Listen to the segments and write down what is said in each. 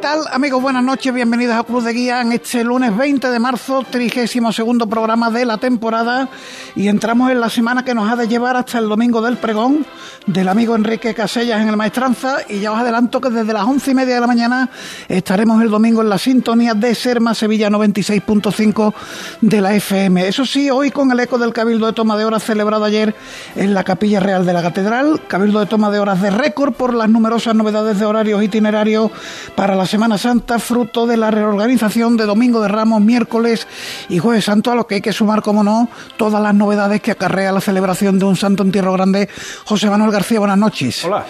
¿Qué tal, amigos? Buenas noches, bienvenidos a Cruz de Guía en este lunes 20 de marzo, 32 segundo programa de la temporada. Y entramos en la semana que nos ha de llevar hasta el domingo del pregón del amigo Enrique Casellas en el Maestranza. Y ya os adelanto que desde las once y media de la mañana estaremos el domingo en la sintonía de Serma Sevilla 96.5 de la FM. Eso sí, hoy con el eco del Cabildo de Toma de Horas celebrado ayer en la Capilla Real de la Catedral. Cabildo de Toma de Horas de récord por las numerosas novedades de horarios itinerarios para la Semana Santa, fruto de la reorganización de Domingo de Ramos, miércoles y Jueves Santo, a lo que hay que sumar, como no, todas las novedades que acarrea la celebración de un santo entierro grande. José Manuel García, buenas noches. Hola.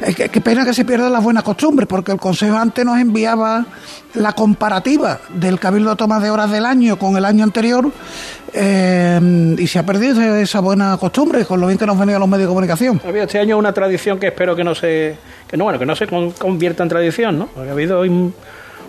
Eh, qué, qué pena que se pierdan las buenas costumbres, porque el Consejo antes nos enviaba la comparativa del Cabildo de Toma de Horas del año con el año anterior eh, y se ha perdido esa buena costumbre con lo bien que nos venía a los medios de comunicación. Ha habido este año una tradición que espero que no se que no bueno que no se con- convierta en tradición, ¿no? Porque ha habido hoy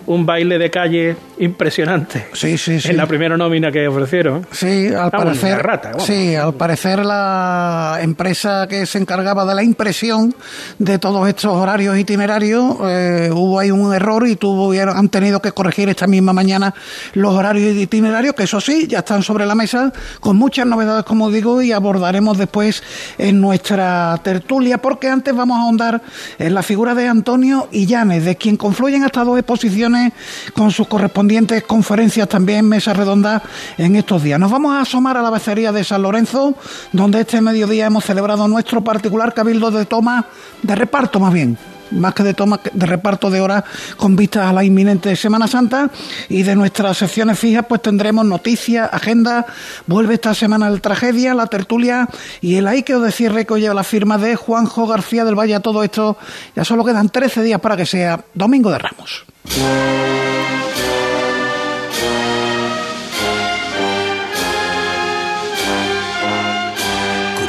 un, baile de calle impresionante Sí, sí, sí. en la primera nómina que ofrecieron. Sí, al parecer, rata, vamos. sí, al parecer la empresa que se encargaba de la impresión de todos estos horarios itinerarios eh, hubo ahí un error y tuvieron, han tenido que corregir esta misma mañana los horarios itinerarios que eso sí ya están sobre la mesa con muchas novedades como digo y abordaremos después en nuestra tertulia porque antes vamos a ahondar en la figura de Antonio Illanes de quien confluyen estas dos exposiciones con sus correspondientes conferencias también mesas redondas en estos días. Nos vamos a asomar a la becería de San Lorenzo, donde este mediodía hemos celebrado nuestro particular cabildo de toma, de reparto más bien, más que de toma, de reparto de horas con vistas a la inminente Semana Santa y de nuestras secciones fijas pues tendremos noticias, agenda, vuelve esta semana el tragedia, la tertulia y el aiqueo de cierre que hoy lleva la firma de Juanjo García del Valle. A todo esto ya solo quedan 13 días para que sea Domingo de Ramos.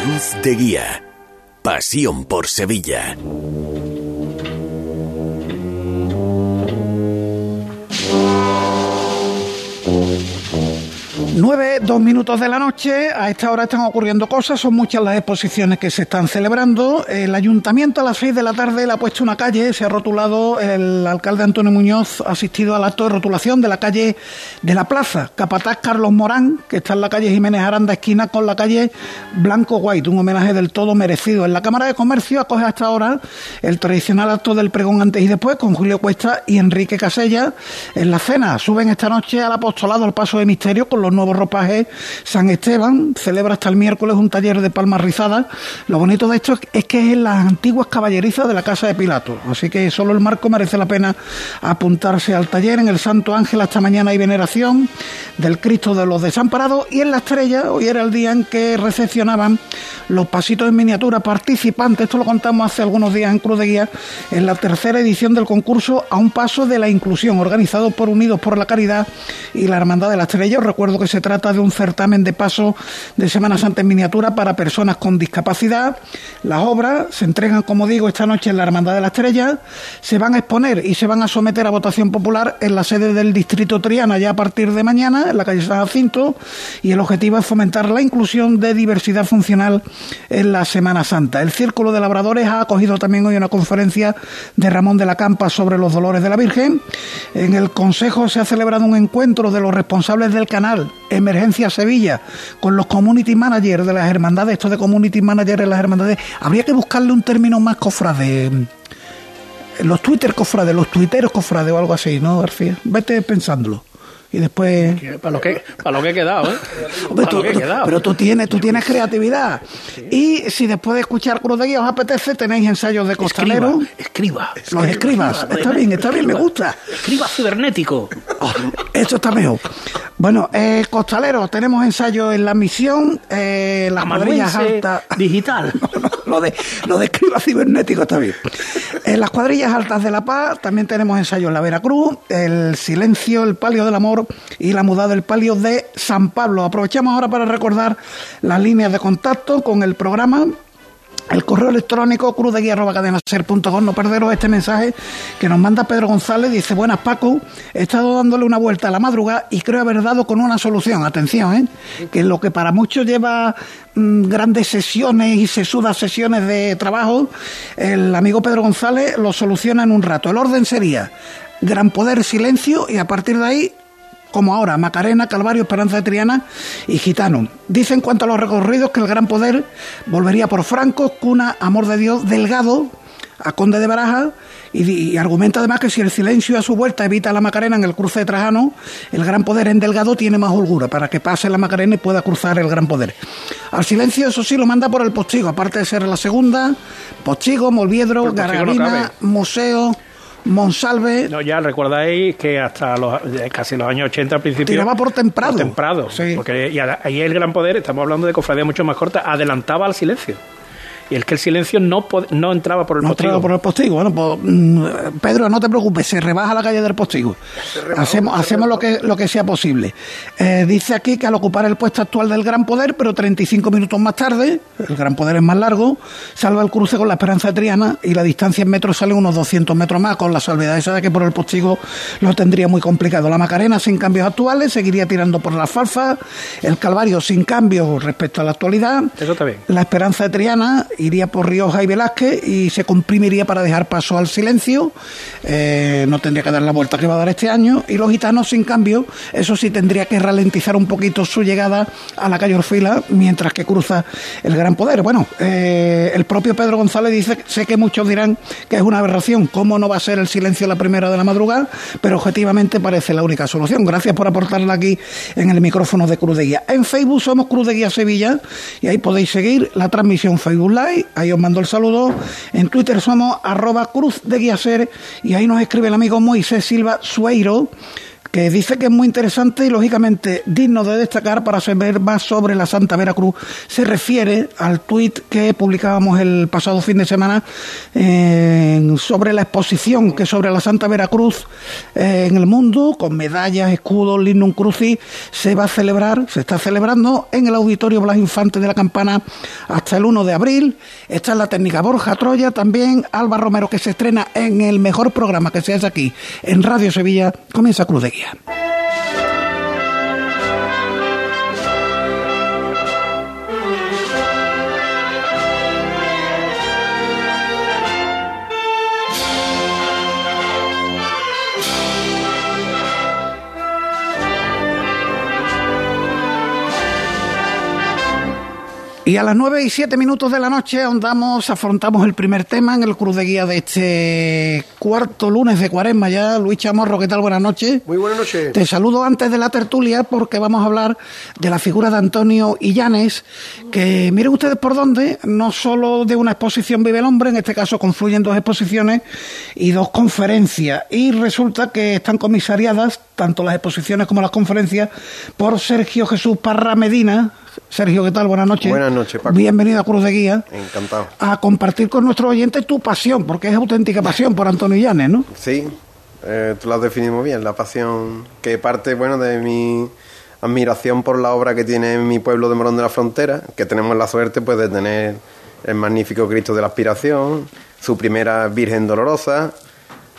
Cruz de Guía. Pasión por Sevilla. Nueve, dos minutos de la noche. A esta hora están ocurriendo cosas. Son muchas las exposiciones que se están celebrando. El ayuntamiento a las seis de la tarde le ha puesto una calle. Se ha rotulado el alcalde Antonio Muñoz ha asistido al acto de rotulación de la calle de la plaza. Capataz Carlos Morán, que está en la calle Jiménez Aranda, esquina con la calle Blanco White. Un homenaje del todo merecido. En la Cámara de Comercio acoge hasta ahora el tradicional acto del pregón antes y después con Julio Cuesta y Enrique Casella. En la cena suben esta noche al apostolado al paso de misterio con los nuevos ropajes San Esteban. Celebra hasta el miércoles un taller de palmas rizadas. Lo bonito de esto es- es que es en las antiguas caballerizas de la casa de Pilato. Así que solo el marco merece la pena apuntarse al taller. En el Santo Ángel hasta mañana hay veneración del Cristo de los Desamparados. Y en la estrella, hoy era el día en que recepcionaban los pasitos en miniatura participantes. Esto lo contamos hace algunos días en Cruz de Guía, en la tercera edición del concurso A un Paso de la Inclusión, organizado por Unidos por la Caridad y la Hermandad de la Estrella. Os recuerdo que se trata de un certamen de paso de Semana Santa en miniatura para personas con discapacidad. Las obras se entregan, como digo, esta noche en la Hermandad de la Estrella. Se van a exponer y se van a someter a votación popular en la sede del Distrito Triana ya a partir de mañana, en la calle San Jacinto. Y el objetivo es fomentar la inclusión de diversidad funcional en la Semana Santa. El Círculo de Labradores ha acogido también hoy una conferencia de Ramón de la Campa sobre los dolores de la Virgen. En el Consejo se ha celebrado un encuentro de los responsables del canal Emergencia Sevilla con los community managers de las hermandades. Esto de community managers en las hermandades, habría que buscarle un término más cofrade. Los Twitter cofrades, los tuiteros cofrades o algo así, ¿no, García? Vete pensándolo. Y después... Para lo que, para lo que he quedado, ¿eh? Hombre, Para tú- lo que he quedado. pero tú tienes, tú tienes creatividad. Y si después de escuchar Cruz de Guía os apetece, tenéis ensayos de costalero. Escriba, escriba. Los escribas. Está bien, está bien, me gusta. Escriba cibernético. Oh, esto está mejor. Bueno, eh, costalero, tenemos ensayos en la misión, eh, las cuadrillas altas. digital. lo de lo de escriba cibernético está bien. En las cuadrillas altas de La Paz también tenemos ensayos en la Veracruz, el silencio, el palio del amor y la mudada del palio de San Pablo. Aprovechamos ahora para recordar las líneas de contacto con el programa el correo electrónico cruzdeguía.cadenaser.com. No perderos este mensaje que nos manda Pedro González. Dice: Buenas, Paco. He estado dándole una vuelta a la madrugada y creo haber dado con una solución. Atención, ¿eh? que lo que para muchos lleva mm, grandes sesiones y sesudas sesiones de trabajo, el amigo Pedro González lo soluciona en un rato. El orden sería gran poder, silencio y a partir de ahí como ahora Macarena, Calvario, Esperanza de Triana y Gitano. Dice en cuanto a los recorridos que el gran poder volvería por Franco, Cuna, Amor de Dios, Delgado, a Conde de Baraja y, argumenta además que si el silencio a su vuelta evita la Macarena en el cruce de Trajano, el gran poder en Delgado tiene más holgura para que pase la Macarena y pueda cruzar el gran poder. Al silencio, eso sí, lo manda por el Postigo, aparte de ser la segunda, Postigo, Molviedro, Gargarina, Museo. Monsalve. No, ya recordáis que hasta los, casi los años 80 al principio. Tiraba por temprado. Por temprado. Sí. Porque y ahí el gran poder, estamos hablando de cofradías mucho más cortas, adelantaba al silencio y el que el silencio no, no entraba por el no postigo. entraba por el postigo. Bueno, pues mm, Pedro, no te preocupes, se rebaja la calle del postigo. Hacemos, hacemos lo que, lo que sea posible. Eh, dice aquí que al ocupar el puesto actual del Gran Poder, pero 35 minutos más tarde, el Gran Poder es más largo, salva el cruce con la Esperanza de Triana y la distancia en metros sale unos 200 metros más, con la salvedad esa de que por el postigo lo tendría muy complicado. La Macarena sin cambios actuales seguiría tirando por la alfalfa, el Calvario sin cambios respecto a la actualidad. Eso está bien. La Esperanza de Triana iría por Rioja y Velázquez y se comprimiría para dejar paso al silencio. Eh, no tendría que dar la vuelta que va a dar este año. Y los gitanos, sin cambio, eso sí tendría que ralentizar un poquito su llegada a la calle Orfila mientras que cruza el Gran Poder. Bueno, eh, el propio Pedro González dice, sé que muchos dirán que es una aberración, cómo no va a ser el silencio la primera de la madrugada, pero objetivamente parece la única solución. Gracias por aportarla aquí en el micrófono de Cruz de Guía. En Facebook somos Cruz de Guía Sevilla y ahí podéis seguir la transmisión Facebook Live Ahí os mando el saludo. En Twitter somos arroba cruz de y ahí nos escribe el amigo Moisés Silva Sueiro dice que es muy interesante y lógicamente digno de destacar para saber más sobre la Santa Veracruz. Se refiere al tuit que publicábamos el pasado fin de semana sobre la exposición que sobre la Santa Veracruz eh, en el mundo, con medallas, escudos, lignum crucis, se va a celebrar, se está celebrando en el Auditorio Blas Infante de la Campana hasta el 1 de abril. Esta es la técnica Borja Troya, también Alba Romero, que se estrena en el mejor programa que se hace aquí, en Radio Sevilla, comienza Cruz de Guía. Yeah. Y a las nueve y siete minutos de la noche andamos, afrontamos el primer tema en el cruz de guía de este cuarto lunes de cuaresma ya. Luis Chamorro, ¿qué tal? Buenas noches. Muy buenas noches. Te saludo antes de la tertulia porque vamos a hablar de la figura de Antonio Illanes, que miren ustedes por dónde, no solo de una exposición vive el hombre, en este caso confluyen dos exposiciones y dos conferencias. Y resulta que están comisariadas, tanto las exposiciones como las conferencias, por Sergio Jesús Parra Medina, Sergio, ¿qué tal? Buenas noches. Buenas noches, Paco. Bienvenido a Cruz de Guía. Encantado. A compartir con nuestros oyentes tu pasión, porque es auténtica pasión por Antonio Llanes, ¿no? Sí, eh, tú lo has definido muy bien, la pasión que parte, bueno, de mi admiración por la obra que tiene mi pueblo de Morón de la Frontera, que tenemos la suerte, pues, de tener el magnífico Cristo de la Aspiración, su primera Virgen Dolorosa,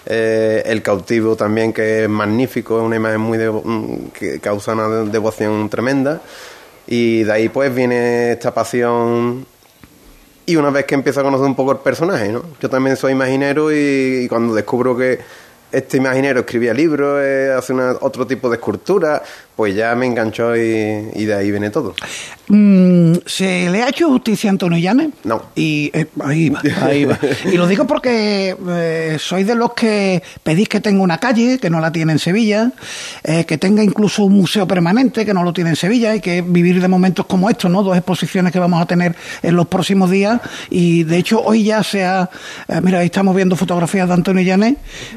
eh, el cautivo también, que es magnífico, es una imagen muy mm, que causa una devoción tremenda. Y de ahí pues viene esta pasión y una vez que empiezo a conocer un poco el personaje, ¿no? Yo también soy imaginero y, cuando descubro que este imaginero escribía libros, eh, hace una, otro tipo de escultura, pues ya me enganchó y, de ahí viene todo. Mm, ¿Se le ha hecho justicia a Antonio Llanes? No. Y eh, ahí va, ahí va. Y lo digo porque eh, soy de los que pedís que tenga una calle, que no la tiene en Sevilla, eh, que tenga incluso un museo permanente, que no lo tiene en Sevilla, y que vivir de momentos como estos, ¿no? Dos exposiciones que vamos a tener en los próximos días. Y de hecho, hoy ya se ha. mira, ahí estamos viendo fotografías de Antonio Llanes,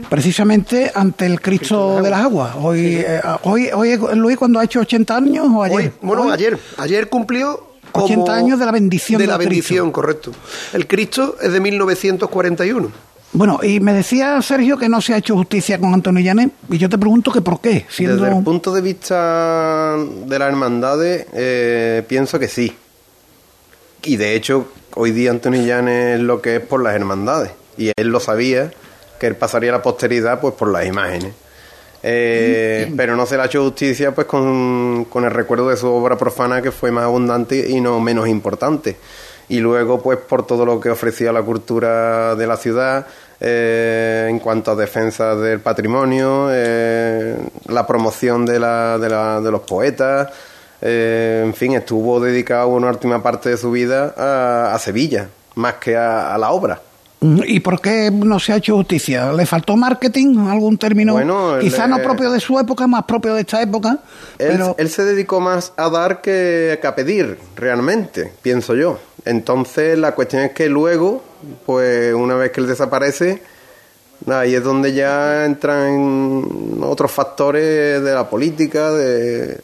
precisamente ante el Cristo de las Aguas. Hoy, hoy, hoy, Luis, cuando ha hecho 80 años o ayer? bueno, ayer. Ayer cumplió 80 años de la bendición. De la bendición, correcto. El Cristo es de 1941. Bueno, y me decía Sergio que no se ha hecho justicia con Antonio Llanes, y yo te pregunto que por qué. Desde el punto de vista de las hermandades, eh, pienso que sí. Y de hecho, hoy día Antonio Llanes es lo que es por las hermandades. Y él lo sabía, que él pasaría a la posteridad pues por las imágenes. Eh, pero no se le ha hecho justicia pues con, con, el recuerdo de su obra profana que fue más abundante y no menos importante. Y luego pues por todo lo que ofrecía la cultura de la ciudad eh, en cuanto a defensa del patrimonio eh, la promoción de, la, de, la, de los poetas eh, en fin estuvo dedicado una última parte de su vida a, a Sevilla más que a, a la obra ¿Y por qué no se ha hecho justicia? ¿Le faltó marketing? ¿Algún término? Bueno, Quizá no propio de su época, más propio de esta época. Él, pero... él se dedicó más a dar que, que, a pedir, realmente, pienso yo. Entonces, la cuestión es que luego, pues una vez que él desaparece, ahí es donde ya entran otros factores de la política, de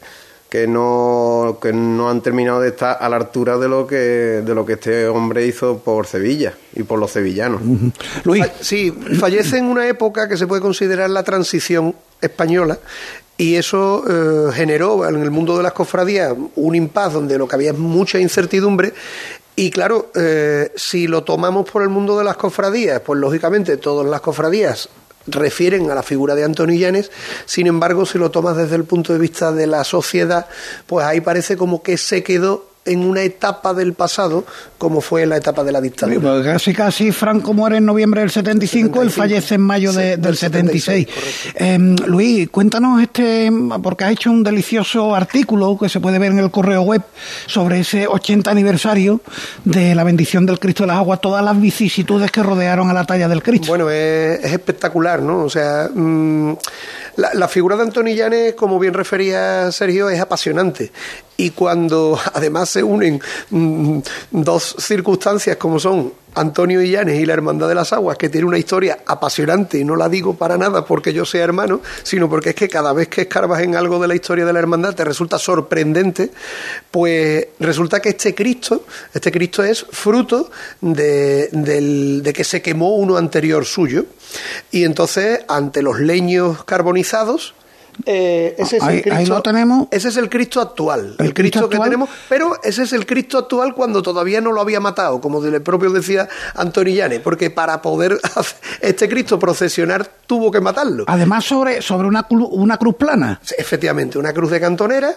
que no, que no han terminado de estar a la altura de lo que de lo que este hombre hizo por Sevilla y por los sevillanos. Luis, sí, fallece en una época que se puede considerar la transición española y eso eh, generó en el mundo de las cofradías un impas donde lo que había es mucha incertidumbre y claro, eh, si lo tomamos por el mundo de las cofradías, pues lógicamente todas las cofradías refieren a la figura de Antonio Llanes, sin embargo, si lo tomas desde el punto de vista de la sociedad, pues ahí parece como que se quedó en una etapa del pasado como fue la etapa de la dictadura. Pues casi casi Franco muere en noviembre del 75, 75 él fallece en mayo de, del, del 76. 76 eh, Luis, cuéntanos este, porque has hecho un delicioso artículo que se puede ver en el correo web sobre ese 80 aniversario de la bendición del Cristo de las Aguas, todas las vicisitudes que rodearon a la talla del Cristo. Bueno, es, es espectacular, ¿no? O sea, mmm, la, la, figura de Antonio Llanes, como bien refería Sergio, es apasionante. Y cuando además se unen mmm, dos circunstancias como son Antonio Illanes y la Hermandad de las Aguas, que tiene una historia apasionante, y no la digo para nada porque yo sea hermano, sino porque es que cada vez que escarbas en algo de la historia de la Hermandad te resulta sorprendente, pues resulta que este Cristo, este Cristo es fruto de, de que se quemó uno anterior suyo, y entonces ante los leños carbonizados, eh, ese, es ahí, el Cristo, ahí lo tenemos. ese es el Cristo actual. El, el Cristo, Cristo, actual. que tenemos, pero ese es el Cristo actual cuando todavía no lo había matado, como el propio decía Antonillanes, porque para poder hacer este Cristo procesionar tuvo que matarlo. Además, sobre, sobre una, una cruz plana. Efectivamente, una cruz de cantonera,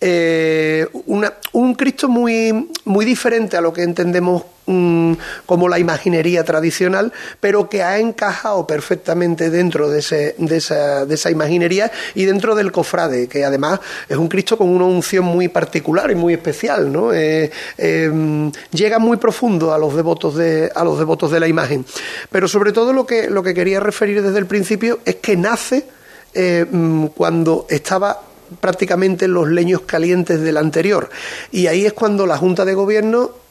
eh, una, un Cristo muy, muy diferente a lo que entendemos como la imaginería tradicional, pero que ha encajado perfectamente dentro de, ese, de, esa, de esa imaginería y dentro del cofrade, que además es un Cristo con una unción muy particular y muy especial, ¿no? Eh, eh, llega muy profundo a los devotos de, a los devotos de la imagen. Pero sobre todo lo que, lo que quería referir desde el principio es que nace eh, cuando estaba prácticamente en los leños calientes del anterior. Y ahí es cuando la Junta de Gobierno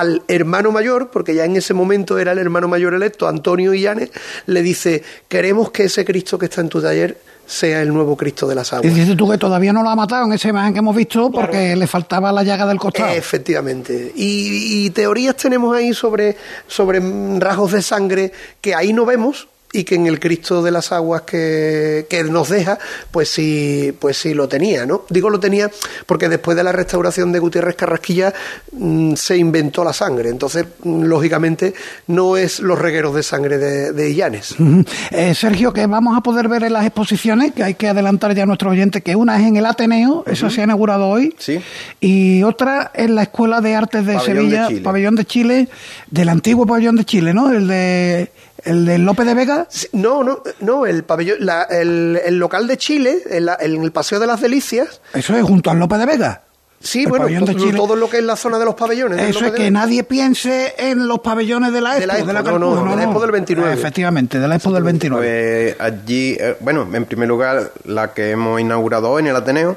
al hermano mayor, porque ya en ese momento era el hermano mayor electo, Antonio Illanes, le dice, queremos que ese Cristo que está en tu taller sea el nuevo Cristo de las aguas. Y dices tú que todavía no lo ha matado en esa imagen que hemos visto porque claro. le faltaba la llaga del costado. Efectivamente. Y, y teorías tenemos ahí sobre, sobre rasgos de sangre que ahí no vemos, y que en el Cristo de las aguas que, que, nos deja, pues sí, pues sí lo tenía, ¿no? Digo lo tenía porque después de la restauración de Gutiérrez Carrasquilla mmm, se inventó la sangre, entonces mmm, lógicamente no es los regueros de sangre de, de Illanes. Uh -huh. eh, Sergio, que vamos a poder ver en las exposiciones, que hay que adelantar ya a nuestros oyentes, que una es en el Ateneo, uh -huh. eso se ha inaugurado hoy, sí. y otra en la Escuela de Artes de Pabellón Sevilla, de Pabellón de Chile, del antiguo Pabellón de Chile, ¿no? El de ¿El de López de Vega? No, no, no, el pabellón, la, el, el, local de Chile, en, la, en, el Paseo de las Delicias. Eso es junto al López de Vega. Sí, el bueno, todo, todo, lo que es la zona de los pabellones. Eso es que de... nadie piense en los pabellones de la Expo. De la Expo, de la no, no, no, de la Expo del 29. Efectivamente, de la Expo del 29. Pues allí, eh, bueno, en primer lugar, la que hemos inaugurado hoy en el Ateneo,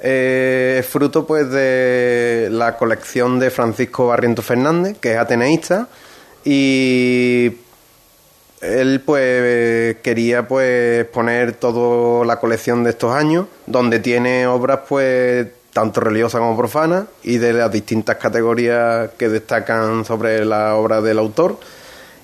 eh, es fruto pues de la colección de Francisco Barriento Fernández, que es ateneísta, y él pues quería pues poner toda la colección de estos años donde tiene obras pues tanto religiosas como profanas y de las distintas categorías que destacan sobre la obra del autor.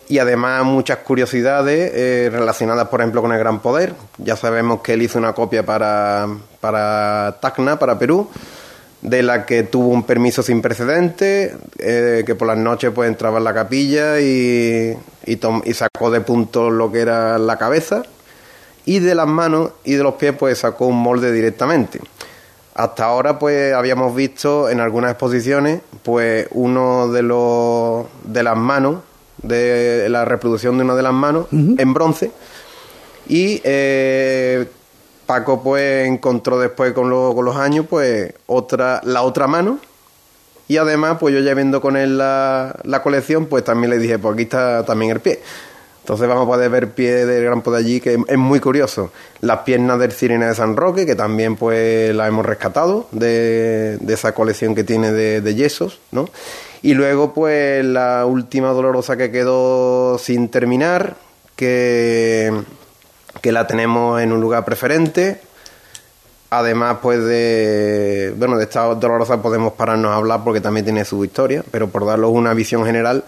Y además muchas curiosidades eh, relacionadas por ejemplo con el Gran Poder. Ya sabemos que él hizo una copia para, para Tacna, para Perú de la que tuvo un permiso sin precedentes, eh, que por las noches pues entraba en la capilla y, y, tom- y sacó de punto lo que era la cabeza y de las manos y de los pies pues sacó un molde directamente. Hasta ahora pues habíamos visto en algunas exposiciones pues uno de los de las manos de la reproducción de una de las manos en bronce y eh, Paco pues encontró después con, lo- con los años pues otra la otra mano. Y además pues yo ya viendo con él la, la colección pues también le dije pues aquí está también el pie entonces vamos a poder ver pie del grampo de allí que es muy curioso. Las piernas del Cirena de San Roque que también pues la hemos rescatado de, de esa colección que tiene de, de yesos ¿no? y luego pues la última dolorosa que quedó sin terminar que que la tenemos en un lugar preferente. Además, pues de, bueno, de esta dolorosa podemos pararnos a hablar porque también tiene su historia, pero por darles una visión general,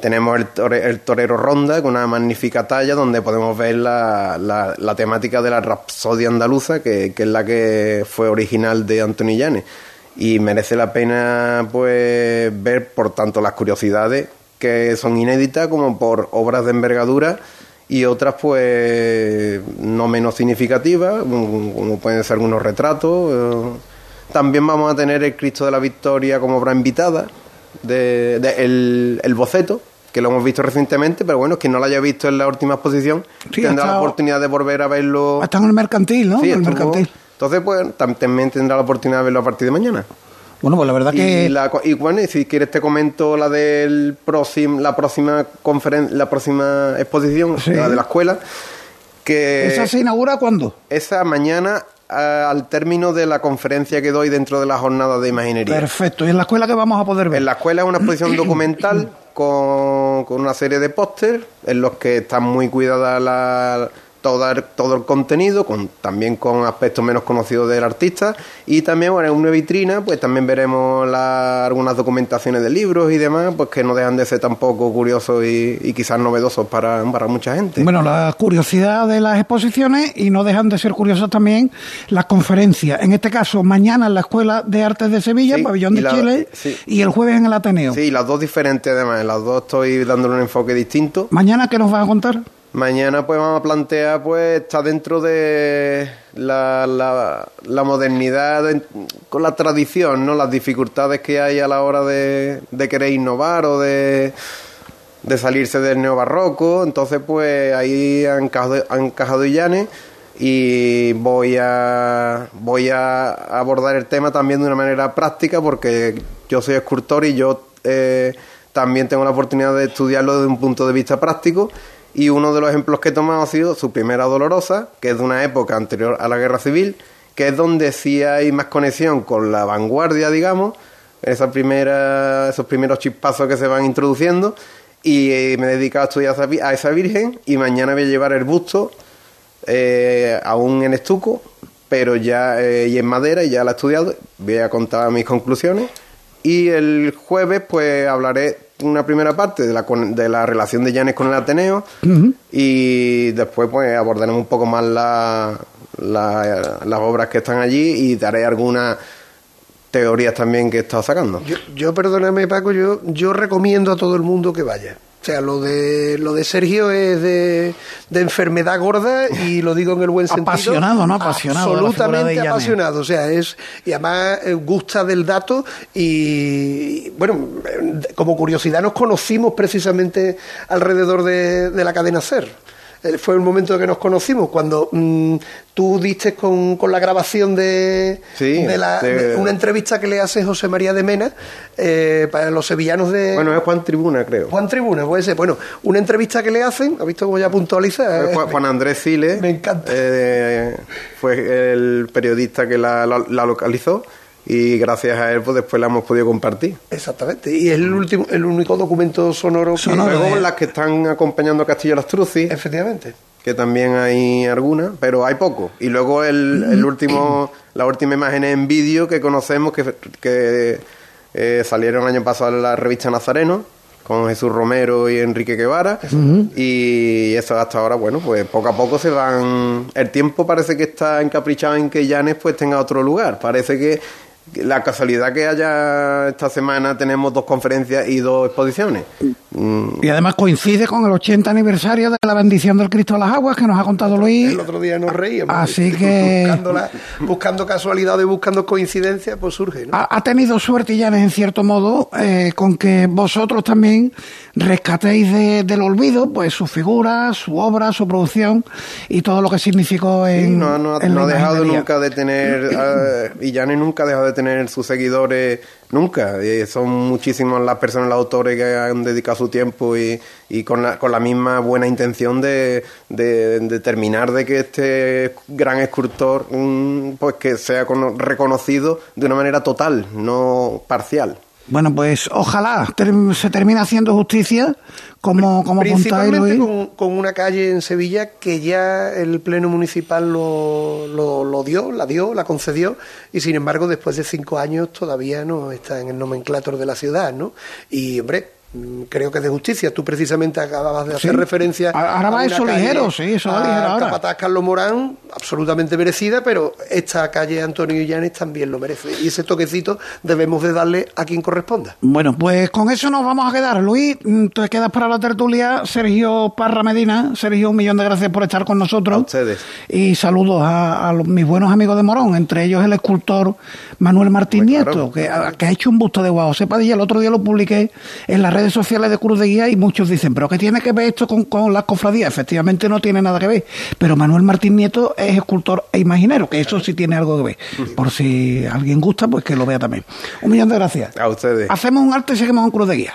tenemos el, tore- el torero Ronda con una magnífica talla donde podemos ver la, temática de la rapsodia andaluza, que, que es la que fue original de Antonio Llanes. Y merece la pena pues ver por tanto las curiosidades que son inéditas como por obras de envergadura y otras pues no menos significativas, como pueden ser algunos retratos. eh. También vamos a tener el Cristo de la Victoria como obra invitada, de, de- el, el boceto, que lo hemos visto recientemente, pero bueno, quien no lo haya visto en la última exposición Sí, tendrá la oportunidad de volver a verlo. Está en el mercantil, ¿no? Sí, en el mercantil. Entonces, pues tam- también tendrá la oportunidad de verlo a partir de mañana. Bueno, pues la verdad Y, que... la co- y bueno, y si quieres te comento la del próximo, la próxima conferen la próxima exposición, Sí. la de la escuela, que ¿Esa se inaugura cuándo? esa mañana al término de la conferencia que doy dentro de la jornada de imaginería. Perfecto. ¿Y en la escuela que vamos a poder ver? En la escuela es una exposición documental con, con una serie de póster en los que está muy cuidada la, todo, el- todo el contenido, con, también con aspectos menos conocidos del artista. Y también, bueno, en una vitrina, pues también veremos la- algunas documentaciones de libros y demás, pues que no dejan de ser tampoco curiosos y, y quizás novedosos para, para mucha gente. Bueno, la curiosidad de las exposiciones y no dejan de ser curiosas también las conferencias. En este caso, mañana en la Escuela de Artes de Sevilla, Sí, Pabellón de la- Chile, sí. y el jueves en el Ateneo. Sí, las dos diferentes además, las dos estoy dándole un enfoque distinto. Mañana, ¿qué nos vas a contar? Mañana pues vamos a plantear pues está dentro de la, la, modernidad con la tradición, ¿no? Las dificultades que hay a la hora de, de querer innovar o de, de salirse del neobarroco. Entonces pues ahí han encajado Illanes y voy a voy a abordar el tema también de una manera práctica porque yo soy escultor y yo eh, también tengo la oportunidad de estudiarlo desde un punto de vista práctico y uno de los ejemplos que he tomado ha sido su primera dolorosa, que es de una época anterior a la guerra civil, que es donde sí hay más conexión con la vanguardia, digamos, esa primera, esos primeros chispazos que se van introduciendo y eh, me he dedicado a estudiar a esa virgen y mañana voy a llevar el busto eh, aún en estuco, pero ya eh, y en madera y ya la he estudiado. Voy a contar mis conclusiones y el jueves pues hablaré una primera parte de la, con- de la relación de Llanes con el Ateneo y después pues abordaremos un poco más la- la- las obras que están allí y daré algunas teorías también que he estado sacando. Yo, yo, perdóname Paco, yo, yo recomiendo a todo el mundo que vaya. O sea, lo de lo de Sergio es de, de enfermedad gorda y lo digo en el buen sentido. Apasionado, ¿no? Apasionado Absolutamente apasionado. O sea, es y además eh, gusta del dato y bueno, eh, como curiosidad nos conocimos precisamente alrededor de, de la cadena Ser. Eh, Fue el momento que nos conocimos cuando mm, tú diste con, con la grabación de, Sí, de la- de- de una entrevista que le hace José María de Mena eh, para los sevillanos de Bueno, es Juan Tribuna, creo. Juan Tribuna, puede ser. Bueno, una entrevista que le hacen, ¿ha visto cómo ya puntualiza? Juan, Juan Andrés Siles Me encanta. eh, fue el periodista que la, la- la localizó y gracias a él pues después la hemos podido compartir. Exactamente. Y es el último, el único documento sonoro que. Sonoro. Luego de- las que están acompañando a Castillo Lastruzzi, Efectivamente. que también hay algunas, pero hay poco. Y luego el, el último, la última imagen en vídeo que conocemos que, que eh, salieron el año pasado en la revista Nazareno con Jesús Romero y Enrique Guevara y eso hasta ahora bueno pues poco a poco se van el tiempo parece que está encaprichado en que Llanes pues tenga otro lugar parece que la casualidad que haya esta semana tenemos dos conferencias y dos exposiciones. Mm. Y además coincide con el 80 aniversario de la bendición del Cristo a las Aguas que nos ha contado Luis. El otro día nos reíamos. Así que... Buscando, la, buscando casualidades, buscando coincidencias, pues surge. Ha, tenido suerte, ya en cierto modo, eh, con que vosotros también rescatéis del olvido pues su figura, su obra, su producción y todo lo que significó en. no, no, ha dejado nunca de tener. uh, y nunca ha dejado de tener sus seguidores, nunca. Y son muchísimas las personas, los autores que han dedicado su tiempo y, con, la, con la misma buena intención de, de, terminar de que este gran escultor mm, pues que sea reconocido de una manera total, no parcial. Bueno, pues ojalá se termine haciendo justicia como, como Principalmente con, con, una calle en Sevilla que ya el Pleno Municipal lo, lo, lo, dio, la dio, la concedió, y sin embargo después de cinco años todavía no está en el nomenclator de la ciudad, ¿no? Y, hombre, creo que es de justicia. Tú precisamente acababas de hacer referencia. Ahora va eso ligero, sí, eso va ligero ahora. Capataz Carlos Morán, absolutamente merecida, pero esta calle Antonio Llanes también lo merece. Y ese toquecito debemos de darle a quien corresponda. Bueno, pues con eso nos vamos a quedar. Luis, mm, te quedas para la tertulia. Sergio Parra Medina. Sergio, un millón de gracias por estar con nosotros. A ustedes. Y saludos a, mis buenos amigos de Morón, entre ellos el escultor Manuel Martín pues Nieto, que, ha, que, ha hecho un busto de guau. Sepa, el otro día lo publiqué en la redes sociales de Cruz de Guía y muchos dicen, ¿pero qué tiene que ver esto con, con las cofradías? Efectivamente no tiene nada que ver. Pero Manuel Martín Nieto es escultor e imaginero, que eso sí tiene algo que ver. Por si alguien gusta, pues que lo vea también. Un millón de gracias. A ustedes. Hacemos un arte y seguimos en Cruz de Guía.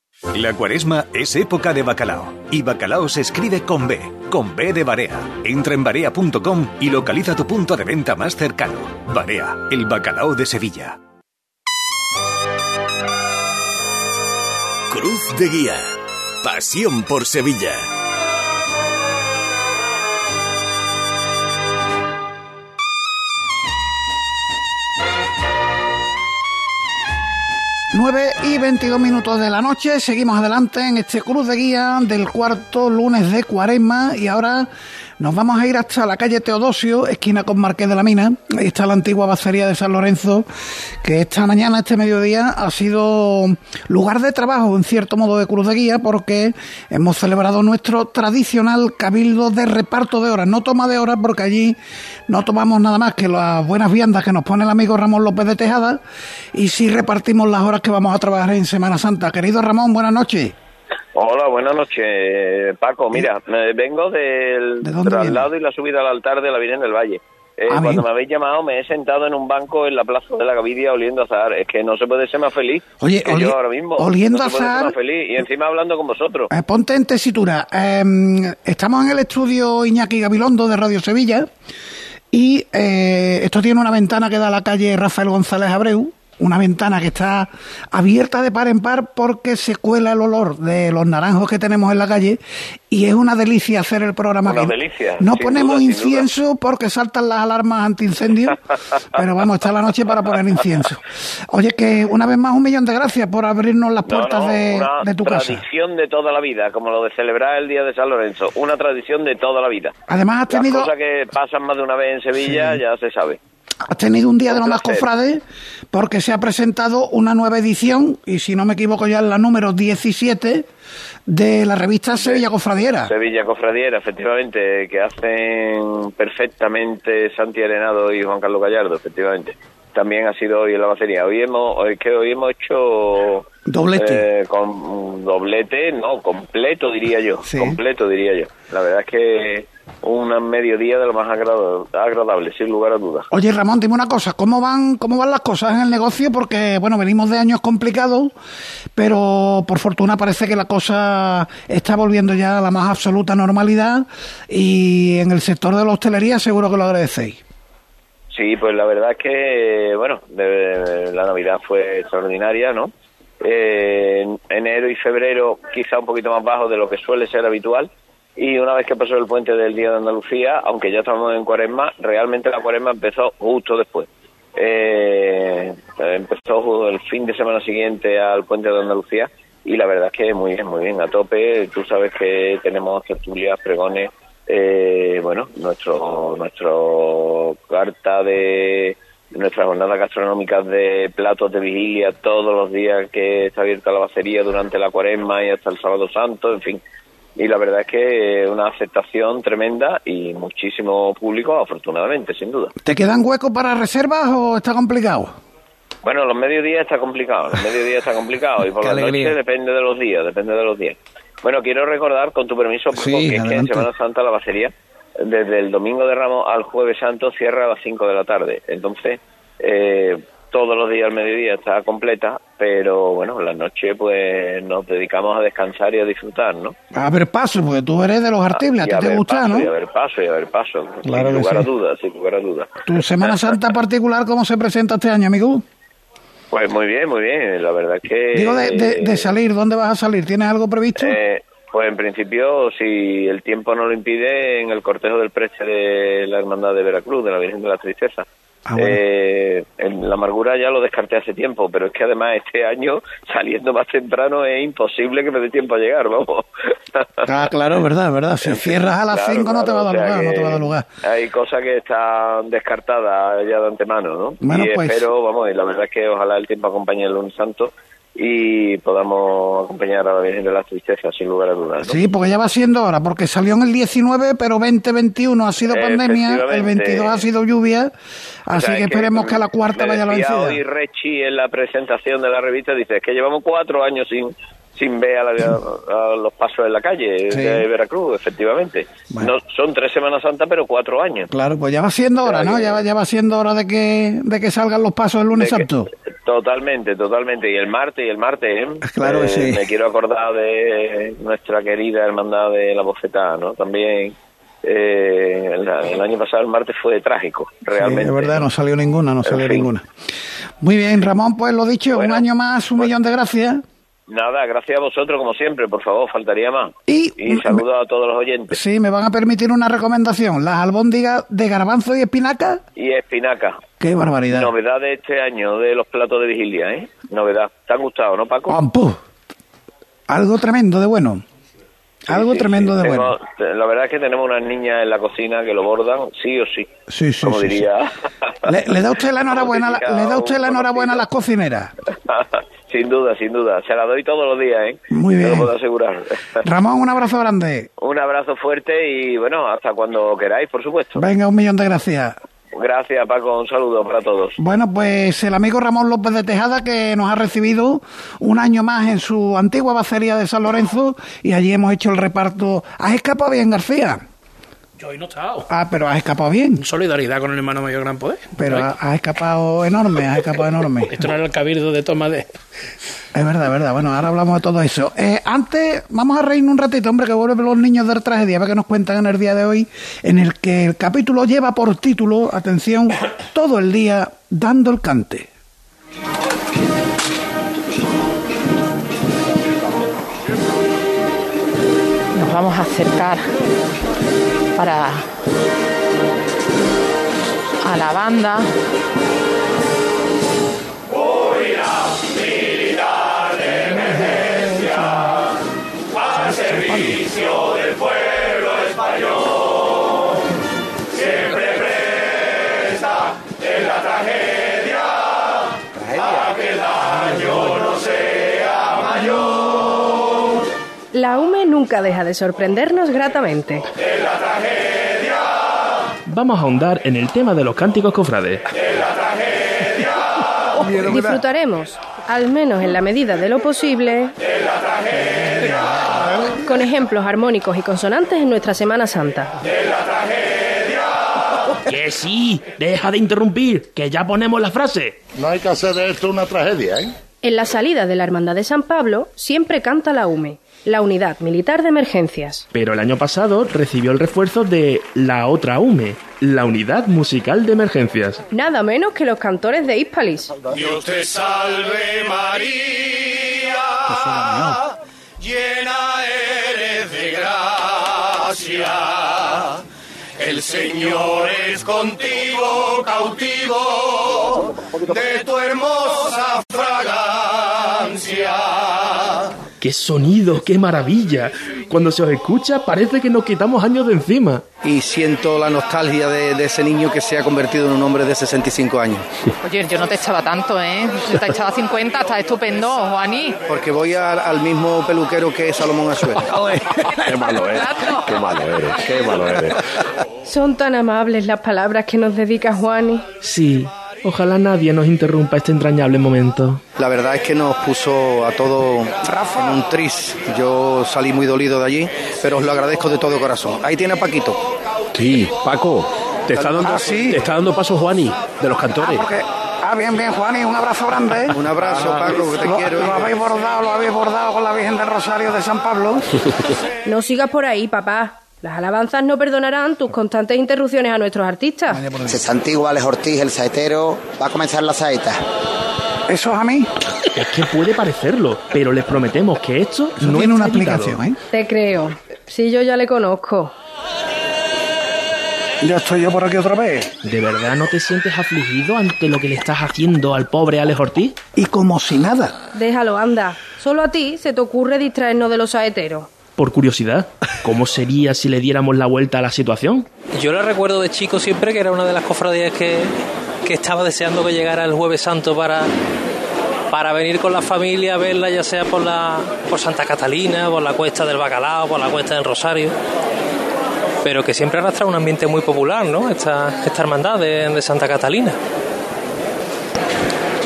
La cuaresma es época de bacalao. Y bacalao se escribe con B, con B de Barea. Entra en barea.com y localiza tu punto de venta más cercano. Barea, el bacalao de Sevilla. Cruz de Guía. Pasión por Sevilla. 9 y 22 minutos de la noche, seguimos adelante en este cruz de guía del cuarto lunes de cuaresma. Y ahora nos vamos a ir hasta la calle Teodosio, esquina con Marqués de la Mina. Ahí está la antigua bacería de San Lorenzo, que esta mañana, este mediodía, ha sido lugar de trabajo, en cierto modo, de cruz de guía, porque hemos celebrado nuestro tradicional cabildo de reparto de horas. No toma de horas, porque allí no tomamos nada más que las buenas viandas que nos pone el amigo Ramón López de Tejada, y sí repartimos las horas que vamos a trabajar en Semana Santa. Querido Ramón, buenas noches. Hola, buenas noches, Paco. Mira, vengo del traslado y la subida al altar de la Virgen del Valle. Eh, ah, cuando me habéis llamado me he sentado en un banco en la plaza de la Gavidia oliendo azar. Es que no se puede ser más feliz Oye, que yo ahora mismo. Oliendo no se puede ser más feliz y encima hablando con vosotros. Eh, ponte en tesitura. Em, estamos en el estudio Iñaki Gabilondo de Radio Sevilla y eh, esto tiene una ventana que da a la calle Rafael González Abreu una ventana que está abierta de par en par porque se cuela el olor de los naranjos que tenemos en la calle y es una delicia hacer el programa una delicia. No ponemos incienso porque saltan las alarmas antiincendios, pero vamos, está la noche para poner incienso. Oye, que una vez más un millón de gracias por abrirnos las puertas de, tu casa. Una tradición de toda la vida, como lo de celebrar el Día de San Lorenzo, una tradición de toda la vida. Además has tenido... Las cosas que pasan más de una vez en Sevilla ya se sabe. Has tenido un día de lo más cofrades porque se ha presentado una nueva edición, y si no me equivoco ya es la número 17, de la revista Sevilla Cofradiera. Sevilla Cofradiera, efectivamente, que hacen perfectamente Santi Arenado y Juan Carlos Gallardo, efectivamente. También ha sido hoy en la batería. Hoy hemos, hoy, que hoy hemos hecho... Doblete. Eh, con, doblete, no, completo diría yo. Completo diría yo. La verdad es que un mediodía de lo más agradable, sin lugar a dudas. Oye, Ramón, dime una cosa, ¿cómo van, ¿cómo van las cosas en el negocio? Porque, bueno, venimos de años complicados, pero por fortuna parece que la cosa está volviendo ya a la más absoluta normalidad y en el sector de la hostelería seguro que lo agradecéis. Sí, pues la verdad es que, bueno, la Navidad fue extraordinaria, ¿no? Eh, enero y febrero quizá un poquito más bajo de lo que suele ser habitual, y una vez que pasó el puente del Día de Andalucía, aunque ya estamos en cuaresma, realmente la cuaresma empezó justo después. Eh, empezó el fin de semana siguiente al puente de Andalucía y la verdad es que muy bien, muy bien, a tope. Tú sabes que tenemos tertulias, pregones, eh, bueno, nuestro, nuestro carta de nuestras jornadas gastronómicas de platos de vigilia todos los días que está abierta la bacería durante la cuaresma y hasta el sábado santo, en fin. Y la verdad es que una aceptación tremenda y muchísimo público, afortunadamente, sin duda. ¿Te quedan huecos para reservas o está complicado? Bueno, los mediodías está complicado, los mediodías está complicado y por la noche depende de los días, depende de los días. Bueno, quiero recordar, con tu permiso, que es que en Semana Santa la bacería, desde el domingo de Ramos al Jueves Santo, cierra a las 5 de la tarde. Entonces, eh, todos los días al mediodía está completa, pero bueno, la noche pues nos dedicamos a descansar y a disfrutar, ¿no? A ver paso, porque tú eres de los artibles, a ti te gusta, ¿no? Y a ver paso, y a ver paso, claro sin lugar a dudas, sin lugar a dudas. ¿Tu Semana Santa particular cómo se presenta este año, amigo? Pues muy bien, muy bien, la verdad que... Digo, de, de, salir, ¿dónde vas a salir? ¿Tienes algo previsto? Eh, pues en principio, si el tiempo no lo impide, en el cortejo del precio de la Hermandad de Veracruz, de la Virgen de la Tristeza. Ah, eh, en la amargura ya lo descarté hace tiempo, pero es que además este año saliendo más temprano es imposible que me dé tiempo a llegar, vamos. Ah, claro, verdad, verdad. Si cierras a las 5 no te va a dar lugar, no te va a dar lugar. Hay cosas que están descartadas ya de antemano, ¿no? Bueno, y pues... espero, vamos, y la verdad es que ojalá el tiempo acompañe el lunes santo y podamos acompañar a la Virgen de las Tristezas, sin lugar a dudas. Sí, porque ya va siendo hora, porque salió en el 19, pero 2021 ha sido pandemia, el 22 ha sido lluvia, así que esperemos que, a la cuarta vaya la vencida. Y Rechi en la presentación de la revista dice que llevamos cuatro años sin sin ver a, los pasos en la calle de Veracruz, efectivamente. No, son tres Semanas Santas, pero cuatro años. Claro, pues ya va siendo hora, ¿no? Ya va, ya va siendo hora de que, de que salgan los pasos el lunes santo. totalmente, totalmente. Y el martes, y el martes, ¿eh? Claro que sí. Me quiero acordar de nuestra querida hermandad de la bofetada, ¿no? También... Eh, el, año pasado el martes fue trágico, realmente. de verdad, no salió ninguna, no salió ninguna. Muy bien, Ramón, pues lo dicho, un año más, un pues millón de gracias. Nada, gracias a vosotros como siempre, por favor, faltaría más. Y, y saludos a todos los oyentes. Sí, me van a permitir una recomendación, las albóndigas de garbanzo y espinaca. Y espinaca. Qué barbaridad. Novedad de este año de los platos de vigilia, ¿eh? Novedad. ¿Te han gustado, no, Paco? Algo tremendo de bueno. Algo tremendo de bueno. La verdad es que tenemos unas niñas en la cocina que lo bordan sí o sí. Sí, sí, como diría. Le, da usted la enhorabuena, le da usted la enhorabuena a las cocineras. Sin duda, sin duda. Se la doy todos los días, ¿eh? Muy bien. lo puedo asegurar. Ramón, un abrazo grande. Un abrazo fuerte y, bueno, hasta cuando queráis, por supuesto. Venga, un millón de gracias. Gracias, Paco. Un saludo para todos. Bueno, pues el amigo Ramón López de Tejada que nos ha recibido un año más en su antigua bacería de San Lorenzo y allí hemos hecho el reparto. ¿Has escapado bien, García? Yo hoy no he estado. Ah, pero has escapado bien. Solidaridad con el hermano mayor gran poder. Pero has, escapado enorme, has escapado enorme. Esto no era el cabildo de toma de... Es verdad, es verdad. Bueno, ahora hablamos de todo eso. Eh, antes, vamos a reírnos un ratito, hombre, que vuelven los niños de la tragedia, a ver qué nos cuentan en el día de hoy, en el que el capítulo lleva por título, atención, todo el día dando el cante. Nos vamos a acercar para a la banda. La UME nunca deja de sorprendernos gratamente. Vamos a ahondar en el tema de los cánticos cofrades. Disfrutaremos, al menos en la medida de lo posible, con ejemplos armónicos y consonantes en nuestra Semana Santa. Que sí, deja de interrumpir, que ya ponemos la frase. No hay que hacer de esto una tragedia, ¿eh? En la salida de la Hermandad de San Pablo siempre canta la UME, la Unidad Militar de Emergencias. Pero el año pasado recibió el refuerzo de la otra UME, la Unidad Musical de Emergencias. Nada menos que los cantores de Hispalis. Dios te salve María, llena eres de gracia gracia. El Señor es contigo, cautivo de tu hermosa ¡Qué sonido! ¡Qué maravilla! Cuando se os escucha parece que nos quitamos años de encima. Y siento la nostalgia de, de ese niño que se ha convertido en un hombre de 65 años. Oye, yo no te echaba tanto, ¿eh? Yo te echaba 50, está estupendo, Juaní. Porque voy al, al mismo peluquero que Salomón Azuero. Qué malo eres. Qué malo eres. Qué malo eres. Son tan amables las palabras que nos dedica Juani. Sí, ojalá nadie nos interrumpa este entrañable momento. La verdad es que nos puso a todos en un tris. Yo salí muy dolido de allí, pero os lo agradezco de todo corazón. Ahí tiene a Paquito. Sí, Paco, te está dando, Ah, sí. te está dando paso Juani, de los cantores. Porque, ah, bien, bien, Juani, un abrazo grande. ¿eh? Un abrazo, Paco, que te lo, quiero. lo habéis bordado, lo habéis bordado con la Virgen del Rosario de San Pablo. No sigas por ahí, papá. Las alabanzas no perdonarán tus constantes interrupciones a nuestros artistas. Santiago Alex Ortiz, el saetero, va a comenzar la saeta. ¿Eso es a mí? Es que puede parecerlo, pero les prometemos que esto Eso no tiene una está editado. aplicación, ¿eh? Te creo. Si yo ya le conozco. Ya estoy yo por aquí otra vez. ¿De verdad no te sientes afligido ante lo que le estás haciendo al pobre Alex Ortiz? Y como si nada. Déjalo, anda. Solo a ti se te ocurre distraernos de los saeteros. Por curiosidad, ¿cómo sería si le diéramos la vuelta a la situación? Yo le recuerdo de chico siempre que era una de las cofradías que, que estaba deseando que llegara el Jueves Santo para, para venir con la familia a verla, ya sea por, la, por Santa Catalina, por la cuesta del Bacalao, por la cuesta del Rosario. Pero que siempre arrastra un ambiente muy popular, ¿no? Esta, esta hermandad de, de Santa Catalina.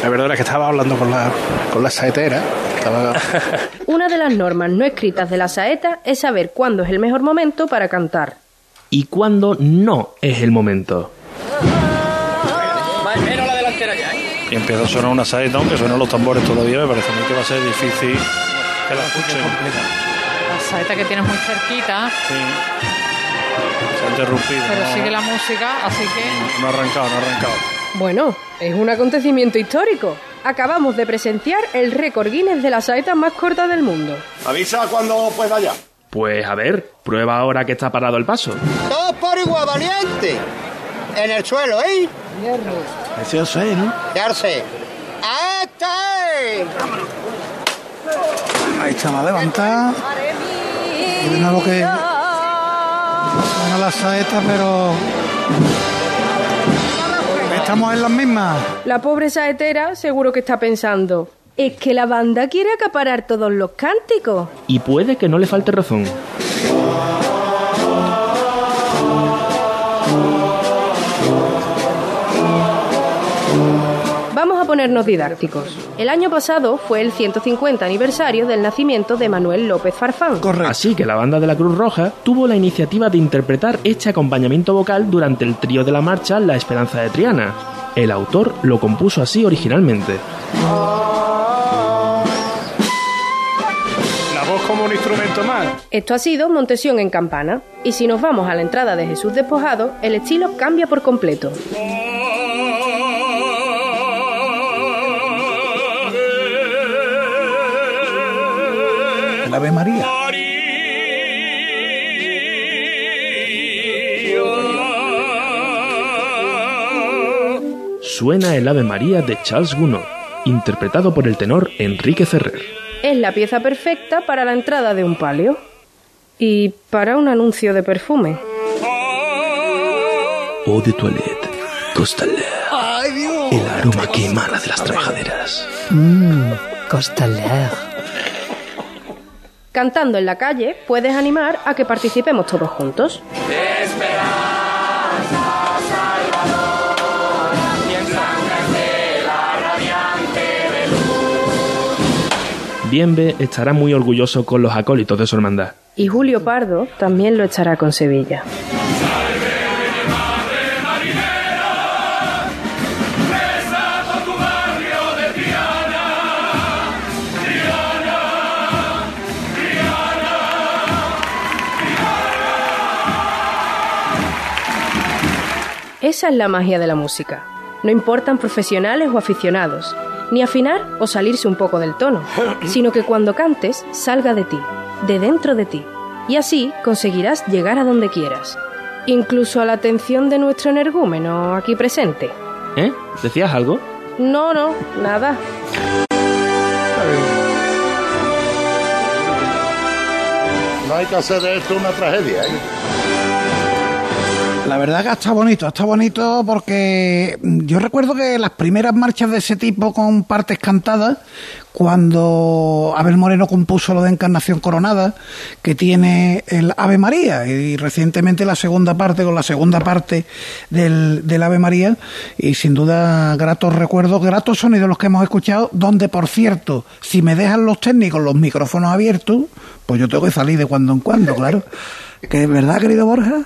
La verdad es que estaba hablando con la, con la saetera. Estaba... Una de las normas no escritas de la saeta es saber cuándo es el mejor momento para cantar. ¿Y cuándo no es el momento? Y empieza a sonar una saeta, aunque suenan los tambores todavía, me parece a mí que va a ser difícil que la escuchen. La saeta que tienes muy cerquita, Sí. Se ha interrumpido. pero no, sigue la música, así que... no ha arrancado, no ha arrancado. Bueno, es un acontecimiento histórico. Acabamos de presenciar el récord Guinness de la saeta más corta del mundo. Avisa cuando pueda ya. Pues a ver, prueba ahora que está parado el paso. Todos por igual, valiente. En el suelo, ¿eh? Precioso, ¿eh? ¿no? Darse. ¡Este! Ahí está la levantada. Y de nuevo que suena la saeta, pero estamos en las mismas. La pobre saetera seguro que está pensando, es que la banda quiere acaparar todos los cánticos. Y puede que no le falte razón. Ponernos didácticos. El año pasado fue el 150 aniversario del nacimiento de Manuel López Farfán. Así que la banda de la Cruz Roja tuvo la iniciativa de interpretar este acompañamiento vocal durante el trío de la marcha La Esperanza de Triana. El autor lo compuso así originalmente. La voz como un instrumento más. Esto ha sido Montesión en Campana. Y si nos vamos a la entrada de Jesús despojado, el estilo cambia por completo. El Ave María. Suena el Ave María de Charles Gounod, interpretado por el tenor Enrique Ferrer. Es la pieza perfecta para la entrada de un palio. Y para un anuncio de perfume. Eau de toilette, Costaler. ¡Ay, Dios! El aroma que emana de las trabajaderas. Mmm, Costaler. Cantando en la calle, puedes animar a que participemos todos juntos. Bienve estará muy orgulloso con los acólitos de su hermandad. Y Julio Pardo también lo echará con Sevilla. Esa es la magia de la música. No importan profesionales o aficionados, ni afinar o salirse un poco del tono, sino que cuando cantes salga de ti, de dentro de ti, y así conseguirás llegar a donde quieras, incluso a la atención de nuestro energúmeno aquí presente. ¿Eh? ¿Decías algo? No, no, nada. No hay que hacer de esto una tragedia. ¿eh? La verdad que está bonito, está bonito porque yo recuerdo que las primeras marchas de ese tipo con partes cantadas, cuando Abel Moreno compuso lo de Encarnación Coronada, que tiene el Ave María, y recientemente la segunda parte, con la segunda parte del, del Ave María, y sin duda gratos recuerdos, gratos sonidos los que hemos escuchado, donde por cierto, si me dejan los técnicos los micrófonos abiertos, pues yo tengo que salir de cuando en cuando, claro. ¿Que es verdad, querido Borja?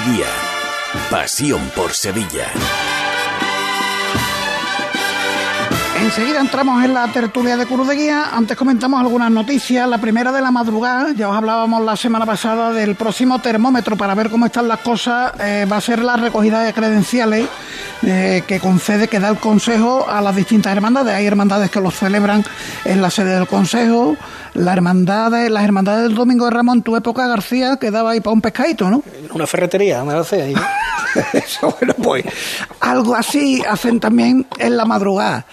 Guía. Pasión por Sevilla. Enseguida entramos en la tertulia de Cruz de Guía. Antes comentamos algunas noticias. La primera de la madrugada, ya os hablábamos la semana pasada del próximo termómetro para ver cómo están las cosas. eh, va a ser la recogida de credenciales eh, que concede, que da el Consejo a las distintas hermandades. Hay hermandades que los celebran en la sede del Consejo. La hermandad, de- las hermandades del Domingo de Ramón, tu época, García, quedaba ahí para un pescadito, ¿no? Una ferretería, me hace ahí. Eso, bueno, pues algo así hacen también en la madrugada.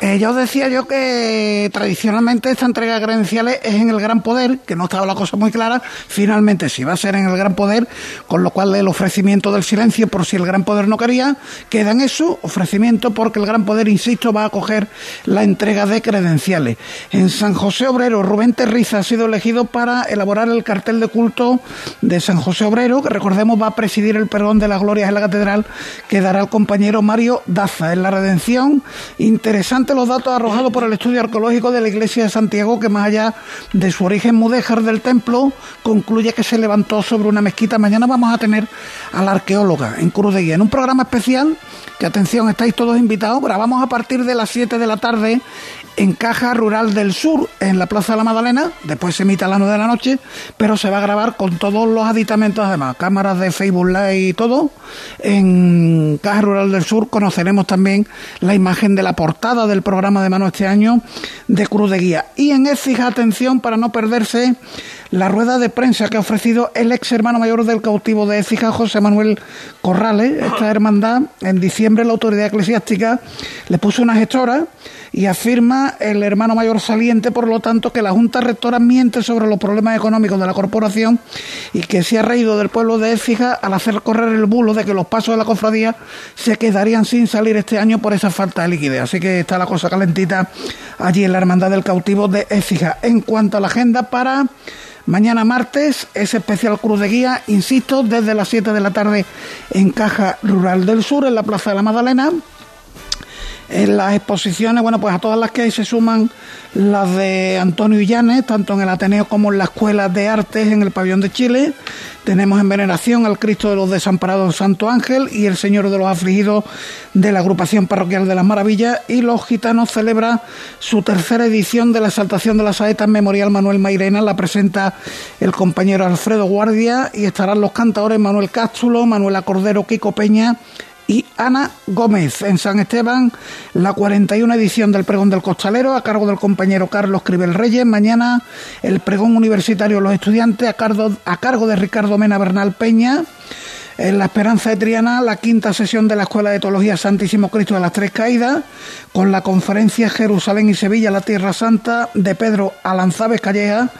Eh, ya os decía yo que tradicionalmente esta entrega de credenciales es en el Gran Poder, que no estaba la cosa muy clara. Finalmente sí va a ser en el Gran Poder, con lo cual el ofrecimiento del silencio, por si el Gran Poder no quería, queda en eso, ofrecimiento, porque el Gran Poder, insisto, va a acoger la entrega de credenciales. En San José Obrero, Rubén Terriza ha sido elegido para elaborar el cartel de culto de San José Obrero, que recordemos va a presidir el perdón de las glorias en la catedral, que dará el compañero Mario Daza. En la redención, interesante los datos arrojados por el estudio arqueológico de la iglesia de Santiago, que más allá de su origen mudéjar del templo, concluye que se levantó sobre una mezquita. Mañana vamos a tener a la arqueóloga en Cruz de Guía, en un programa especial, que atención, estáis todos invitados, grabamos a partir de las 7 de la tarde en Caja Rural del Sur, en la Plaza de la Magdalena, después se emite a las 9 de la noche, pero se va a grabar con todos los aditamentos además, cámaras de Facebook Live y todo. En Caja Rural del Sur conoceremos también la imagen de la portada del programa de mano este año de Cruz de Guía. Y en Écija, atención, para no perderse la rueda de prensa que ha ofrecido el ex hermano mayor del cautivo de Écija, José Manuel Corrales. Esta hermandad, en diciembre la autoridad eclesiástica le puso una gestora y afirma el hermano mayor saliente, por lo tanto, que la Junta Rectora miente sobre los problemas económicos de la corporación y que se ha reído del pueblo de Écija al hacer correr el bulo de que los pasos de la cofradía se quedarían sin salir este año por esa falta de liquidez. Así que está la cosa calentita allí en la Hermandad del Cautivo de Écija. En cuanto a la agenda para Mañana martes es especial Cruz de Guía, insisto, desde las 7 de la tarde en Caja Rural del Sur, en la Plaza de la Magdalena. En las exposiciones, bueno, pues a todas las que hay se suman las de Antonio Illanes, tanto en el Ateneo como en la Escuela de Artes en el Pabellón de Chile. Tenemos en veneración al Cristo de los Desamparados Santo Ángel y el Señor de los Afligidos de la Agrupación Parroquial de las Maravillas. Y los gitanos celebra su tercera edición de la Exaltación de las Saetas Memorial Manuel Mairena. La presenta el compañero Alfredo Guardia y estarán los cantadores Manuel Cástulo, Manuela Cordero, Kiko Peña y Ana Gómez en San Esteban, la 41 edición del Pregón del Costalero a cargo del compañero Carlos Cribel Reyes. Mañana el Pregón Universitario de los Estudiantes a cargo, a cargo de Ricardo Mena Bernal Peña. En la Esperanza de Triana, la quinta sesión de la Escuela de Teología Santísimo Cristo de las Tres Caídas, con la conferencia Jerusalén y Sevilla, la Tierra Santa, de Pedro Alanzávez Calleja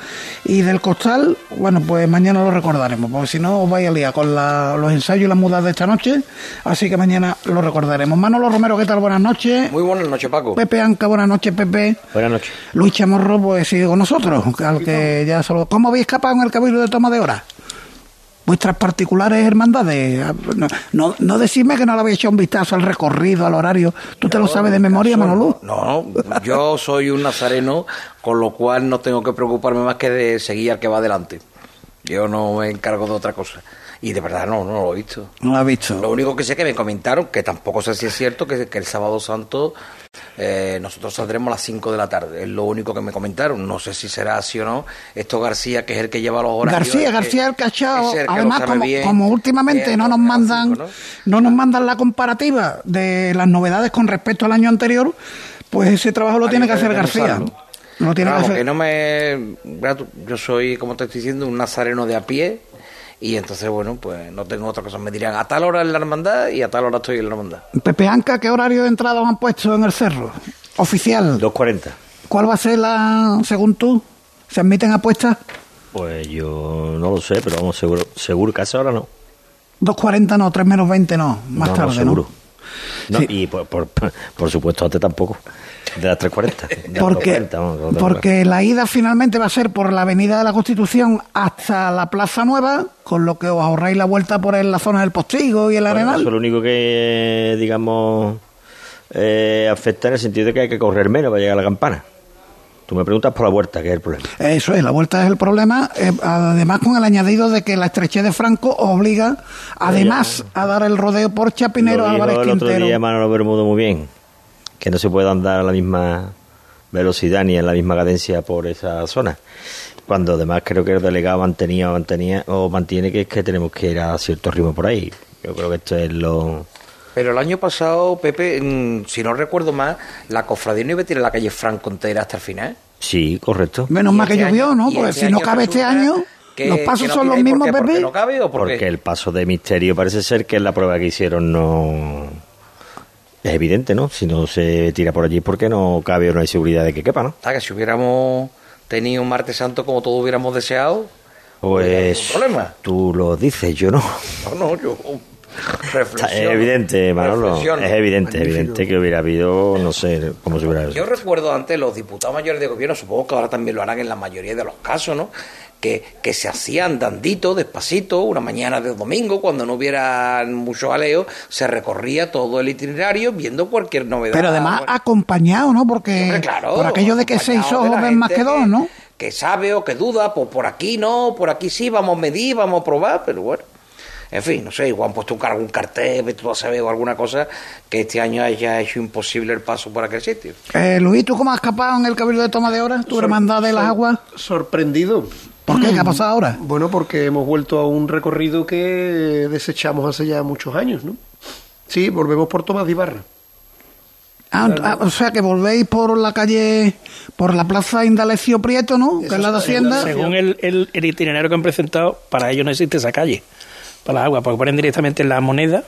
y del Costal. Bueno, pues mañana lo recordaremos, porque si no os vais a liar con la- los ensayos y las mudas de esta noche, así que mañana lo recordaremos. Manolo Romero, ¿qué tal? Buenas noches. Muy buenas noches, Paco. Pepe Anca, buenas noches, Pepe. Buenas noches. Luis Chamorro, pues sigue con nosotros, al que ya solo... ¿Cómo habéis escapado en el Cabildo de Toma de Hora? Vuestras particulares hermandades. No, no, no decirme que no le habéis hecho un vistazo al recorrido, al horario. ¿Tú te lo sabes de memoria, Manolo? No, yo soy un nazareno, con lo cual no tengo que preocuparme más que de seguir al que va adelante. Yo no me encargo de otra cosa. Y de verdad no, no lo he visto. No lo he visto. Lo único que sé que me comentaron, que tampoco sé si es cierto, que, que el sábado santo eh, nosotros saldremos a las 5 de la tarde. Es lo único que me comentaron. No sé si será así o no. Esto García, que es el que lleva los horarios. García, García el cachao. es el Además, como, últimamente Bien, no nos mandan, ¿no? nos mandan la comparativa de las novedades con respecto al año anterior, pues ese trabajo lo tiene que hacer García. Lo tiene que hacer. que no me... Yo soy, como te estoy diciendo, un nazareno de a pie. Y entonces, bueno, pues no tengo otra cosa. Me dirían a tal hora en la hermandad y a tal hora estoy en la hermandad. Pepe Anca, ¿qué horario de entrada os han puesto en el cerro? Oficial. 2.40. ¿Cuál va a ser la, según tú? ¿Se admiten apuestas? Pues yo no lo sé, pero vamos, seguro, seguro que a esa hora no. 2.40 no, 3 menos 20 no, más no, tarde, no, seguro. ¿no? No, Y por, por, por supuesto, antes tampoco. De las 3.40. de Porque, 2.40, vamos, de las porque la ida finalmente va a ser por la Avenida de la Constitución hasta la Plaza Nueva, con lo que os ahorráis la vuelta por en la zona del Postigo y el Bueno, Arenal. Eso es lo único que, digamos, eh, afecta en el sentido de que hay que correr menos para llegar a la campana. Tú me preguntas por la vuelta, que es el problema. Eso es, la vuelta es el problema. eh, además, con el añadido de que la estrechez de Franco obliga, además, a dar el rodeo por Chapinero Álvarez el otro día Manolo Bermudo muy bien, que no se puede andar a la misma velocidad ni en la misma cadencia por esa zona. Cuando además creo que el delegado mantenía, mantenía o mantiene que es que tenemos que ir a cierto ritmo por ahí. Yo creo que esto es lo... Pero el año pasado, Pepe, mm, si no recuerdo mal, la cofradía no iba a tirar la calle Franco entera hasta el final. Sí, correcto. Menos mal que este llovió, año- ¿no? Porque este si no cabe este año, que- los que pasos no son los mismos, ¿por qué? Pepe. ¿Porque no cabe o por qué? Porque el paso de misterio parece ser que en la prueba que hicieron no... Es evidente, ¿no? Si no se tira por allí, porque no cabe o no hay seguridad de que quepa, ¿no? Ah, que si hubiéramos tenido un martes santo como todos hubiéramos deseado, Pues problema. tú lo dices, yo no. no, no, yo Es evidente, Manolo. Es evidente, es evidente que hubiera habido, no sé cómo se hubiera Yo recuerdo antes los diputados mayores de gobierno, supongo que ahora también lo harán en la mayoría de los casos, ¿no? Que, que se hacían dandito, despacito, una mañana de domingo, cuando no hubiera mucho aleo, se recorría todo el itinerario viendo cualquier novedad. Pero además acompañado, ¿no? Porque claro, por aquello de que seis ojos ven más que dos, ¿no? que sabe o que duda, pues por aquí no, por aquí sí, vamos a medir, vamos a probar, pero bueno. En fin, no sé, igual han puesto un, algún cartel, tú a saber, o alguna cosa que este año haya hecho imposible el paso por aquel sitio. Eh, Luis, ¿tú cómo has escapado en el Cabildo de Toma de Horas? ¿Tu hermandad de las aguas? Sorprendido. ¿Por qué? ¿Qué ha pasado ahora? Bueno, porque hemos vuelto a un recorrido que desechamos hace ya muchos años, ¿no? Sí, volvemos por Tomás de Ibarra. Ah, ah, o sea que volvéis por la calle, por la plaza Indalecio Prieto, ¿no? Que es la de Hacienda. Según el, el- el itinerario que han presentado, para ellos no existe esa calle, para las aguas, porque ponen directamente la moneda.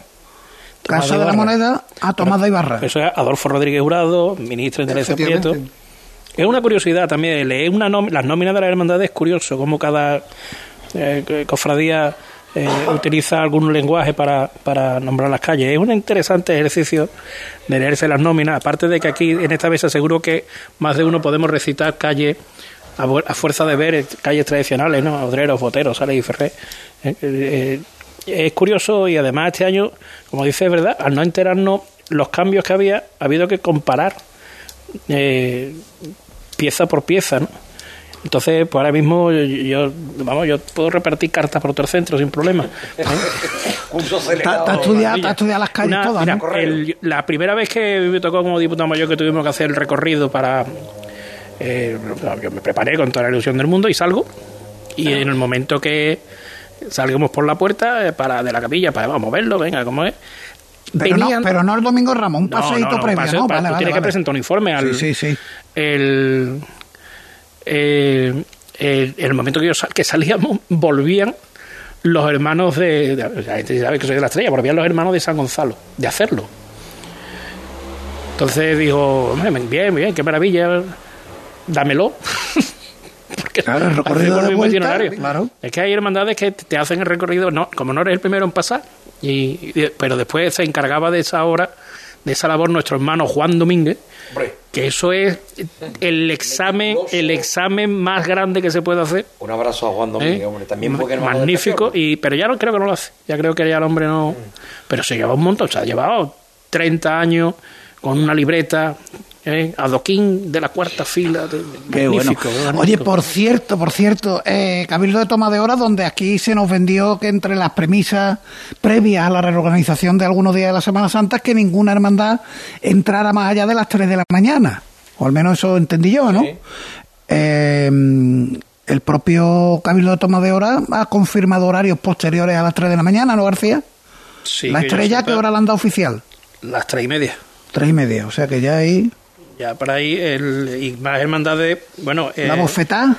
Casa de la. Moneda a Tomás de Ibarra. Eso es Adolfo Rodríguez Jurado, ministro de Indalecio Prieto. Es una curiosidad también, leer una las nóminas de las hermandades es curioso, cómo cada eh, cofradía eh, utiliza algún lenguaje para, para nombrar las calles. Es un interesante ejercicio de leerse las nóminas, aparte de que aquí en esta mesa seguro que más de uno podemos recitar calles a, fuerza de ver eh, calles tradicionales, ¿no? Odreros, Boteros, Sales y Ferré. Eh, es curioso y además este año, como dice, es verdad, al no enterarnos los cambios que había, ha habido que comparar eh, pieza por pieza, ¿no? Entonces, pues ahora mismo yo, yo- vamos, yo puedo repartir cartas por otro centro sin problema. Te has estudiado, estudiado las calles Una- todas, mira, ¿no? el- la primera vez que me tocó como diputado mayor que tuvimos que hacer el recorrido para... eh, yo me preparé con toda la ilusión del mundo y salgo. Y en el momento que salgamos por la puerta eh, para de la capilla para vamos a verlo, venga, ¿cómo es? Pero, Venían- no, pero no el Domingo Ramón, un no, paseíto no, no, previo, paseo, ¿no? pa- Vale, tú vale, tienes que presentar un informe al... Sí, sí, sí. El, eh, el, el momento que, yo sal- que salíamos, volvían los hermanos de... de- sea, este sabe que soy de la estrella, volvían los hermanos de San Gonzalo, de hacerlo. Entonces dijo, "Hombre, bien, bien, qué maravilla, dámelo. Claro, el recorrido de mismo vuelta, itinerario. claro. Es que hay hermandades que te hacen el recorrido, no, como no eres el primero en pasar, y, y- pero después se encargaba de esa hora, de esa labor, nuestro hermano Juan Domínguez, que eso es el examen el examen más grande que se puede hacer Un abrazo a Juan Domínguez, ¿Eh? hombre, también porque de magnífico y pero ya no creo que no lo hace ya creo que ya el hombre no pero se lleva un montón o sea ha llevado 30 años con una libreta ¿eh? adoquín de la cuarta fila de- Qué bueno. magnífico, magnífico. Oye, por cierto, por cierto, eh, Cabildo de Toma de Hora, donde aquí se nos vendió que entre las premisas previas a la reorganización de algunos días de la Semana Santa es que ninguna hermandad entrara más allá de las 3 de la mañana. O al menos eso entendí yo, ¿no? Eh, el propio Cabildo de Toma de Hora ha confirmado horarios posteriores a las 3 de la mañana, ¿no, García? Sí, la estrella, ¿qué hora la han dado oficial? las tres y media Tres y media, o sea que ya ahí... ya por ahí el, y más hermandades bueno La eh, bofetá,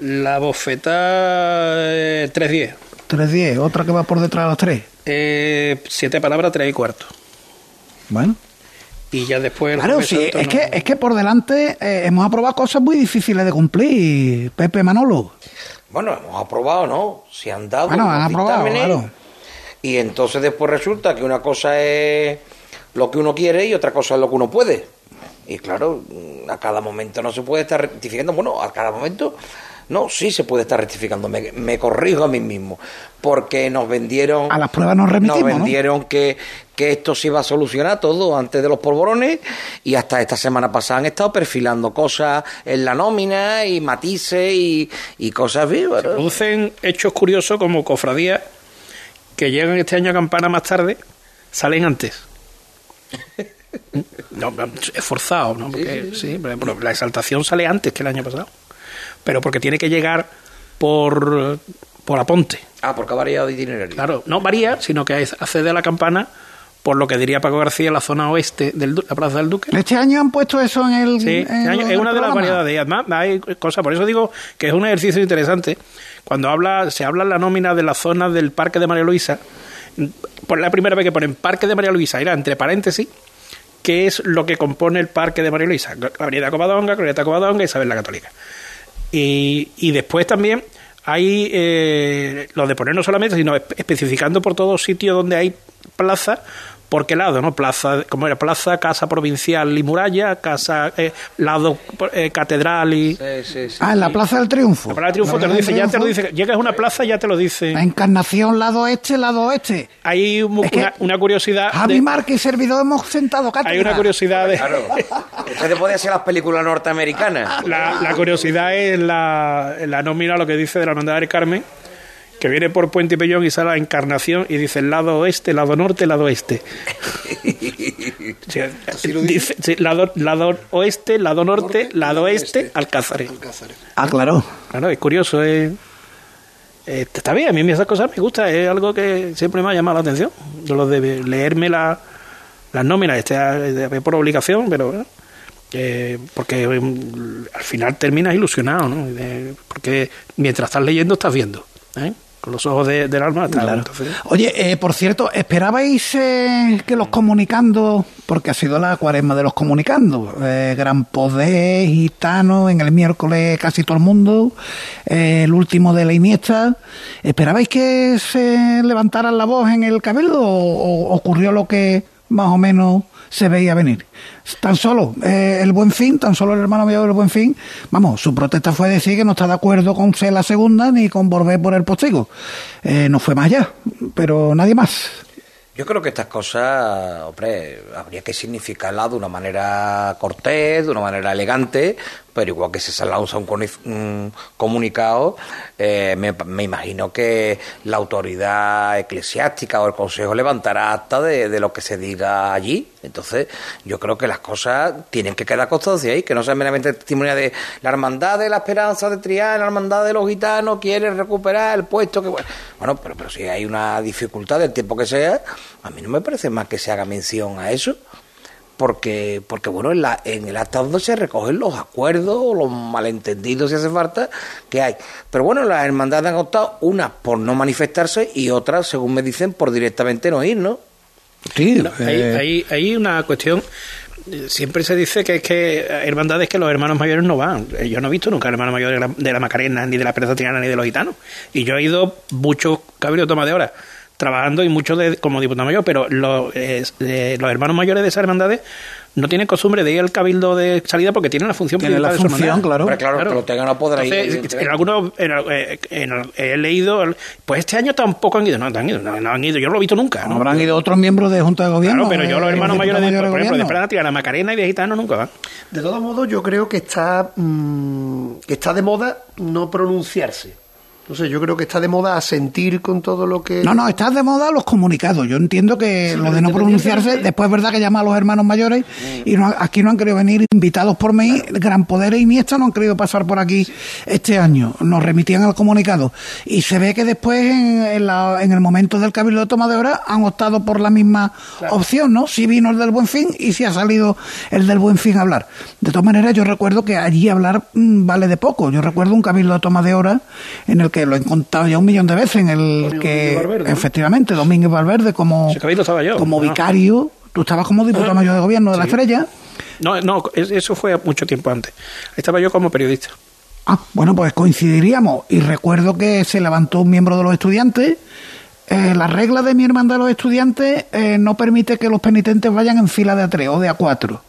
la bofeta eh, 310 3.10, otra que va por detrás de las 3. eh, siete palabras tres y cuarto Bueno. y ya después el Claro, sí, es no- que, es que por delante eh, hemos aprobado cosas muy difíciles de cumplir, Pepe Manolo. Bueno, hemos aprobado, ¿no? Se han dado Bueno, han aprobado, claro. y entonces después resulta que una cosa es lo que uno quiere y otra cosa es lo que uno puede. Y claro, a cada momento no se puede estar rectificando. Bueno, a cada momento no, sí se puede estar rectificando. Me, me corrijo a mí mismo. Porque nos vendieron. A las pruebas nos remitimos, Nos ¿no? vendieron que, que esto se iba a solucionar todo antes de los polvorones. Y hasta esta semana pasada han estado perfilando cosas en la nómina y matices y, y cosas vivas. Se producen hechos curiosos como cofradías que llegan este año a campana más tarde, salen antes. No, es forzado, ¿no? Porque, sí, la exaltación sale antes que el año pasado. Pero porque tiene que llegar por, por Aponte. Ah, porque ha variado de itinerario. Claro, no varía, sino que es- accede a la campana por lo que diría Paco García, la zona oeste de la Plaza del Duque. Este año han puesto eso en el. Sí, en este año el es una de las variedades. Y además hay cosas, por eso digo que es un ejercicio interesante. Cuando habla, se habla en la nómina de la zona del Parque de María Luisa, por la primera vez que ponen Parque de María Luisa, era entre paréntesis, qué es lo que compone el Parque de María Luisa. Avenida Covadonga, Glorieta Covadonga Isabel la Católica. Y, después también hay eh, lo de poner no solamente, sino espe- especificando por todo sitio donde hay plaza, por qué lado, ¿no? Plaza, como era plaza, casa provincial y muralla, casa, eh, lado eh, catedral y... Ah, en la Plaza del Triunfo. La Plaza del Triunfo La te lo dice, ya te lo dice. Llegas a una plaza, ya te lo dice. La encarnación, lado este, lado oeste. Hay un- Es que una, una curiosidad. Javi de- Marque y servidor hemos sentado cátedra. hay una curiosidad de. Claro. Usted puede hacer las películas norteamericanas. La, la curiosidad es la, la nómina, lo que dice de la Hermandad del Carmen, que viene por Puente y Pellón y sale a Encarnación y dice el lado oeste, lado norte, lado oeste. Sí, dice, sí, lado, lado oeste, lado norte, lado este, Alcázares. Ah, claro. Claro, es curioso. Es, eh, está bien, a mí esas cosas me gustan, es algo que siempre me ha llamado la atención. Yo lo de leerme la, las nóminas, este, eh, por obligación, pero bueno, eh, porque eh, al final terminas ilusionado, ¿no? Porque mientras estás leyendo estás viendo, ¿eh? Con los ojos de- del alma. Claro. entonces- Oye, eh, por cierto, ¿esperabais eh, que los comunicando, porque ha sido la cuaresma de los comunicando, eh, Gran Poder, Gitano, en el miércoles casi todo el mundo, eh, el último de la Iniesta, ¿esperabais que se levantaran la voz en el cabildo o, o ocurrió lo que más o menos se veía venir? Tan solo eh, el Buen Fin, tan solo el hermano mayor del Buen Fin, vamos, su protesta fue decir que no está de acuerdo con ser la segunda ni con volver por el postigo. Eh, no fue más allá, pero nadie más. Yo creo que estas cosas, hombre, habría que significarlas de una manera cortés, de una manera elegante, pero igual que se lanza un, comunicado, eh, me, imagino que la autoridad eclesiástica o el consejo levantará acta de, de lo que se diga allí. Entonces, yo creo que las cosas tienen que quedar constancia ahí, que no sea meramente testimonio de la hermandad de la esperanza de Triana, la hermandad de los gitanos quiere recuperar el puesto que bueno, bueno, pero, pero si hay una dificultad del tiempo que sea, a mí no me parece más que se haga mención a eso porque porque bueno en, la, en el acta donde se recogen los acuerdos o los malentendidos si hace falta que hay pero bueno las hermandades han optado unas por no manifestarse y otras según me dicen por directamente no ir no Sí, No, hay, eh, hay, hay una cuestión. eh, Siempre se dice que es que hermandades que los hermanos mayores no van. Eh, Yo no he visto nunca hermanos mayores de la, de la Macarena, ni de la Esperanza Triana, ni de los gitanos. Y yo he ido muchos cabildos toma de horas trabajando y muchos de, como diputado mayor, pero los, eh, eh, los hermanos mayores de esas hermandades no tienen costumbre de ir al cabildo de salida porque tienen la función Tiene la principal de su función, hermandad. claro. Hombre, claro, que lo tengan no podrá ir. Entonces, evidentemente. en algunos en, eh, en- he leído, pues este año tampoco han ido, no, no han ido, no, no han ido, yo no lo he visto nunca. ¿no? Habrán ido otros miembros de Junta de Gobierno. Claro, pero yo los eh, hermanos mayores, de, mayores por ejemplo, de. Esperanza Triana, Macarena y de Gitano nunca van. De todos modos, yo creo que está, mm, que está de moda no pronunciarse. No sé, yo creo que está de moda asentir con todo lo que... No, no, están de moda los comunicados. Yo entiendo que lo de no pronunciarse, después es verdad que llama a los hermanos mayores y no- aquí no han querido venir invitados por mí. Gran Poder e Iniesta no han querido pasar por aquí este año. Nos remitían al comunicado. Y se ve que después, en, en la- en el momento del cabildo de toma de hora, han optado por la misma opción, ¿no? Si vino el del Buen Fin y si ha salido el del Buen Fin a hablar. De todas maneras, yo recuerdo que allí hablar mm, vale de poco. Yo recuerdo un cabildo de toma de hora en el que lo he contado ya un millón de veces, en el que efectivamente Domínguez Valverde como, yo. como ¿no? vicario, tú estabas como diputado mayor de gobierno de la. Estrella. No, no, es- eso fue mucho tiempo antes. Estaba yo como periodista. Ah, bueno, pues coincidiríamos. Y recuerdo que se levantó un miembro de los estudiantes. Eh, la regla de mi hermandad de los estudiantes eh, no permite que los penitentes vayan en fila de a tres o de a cuatro.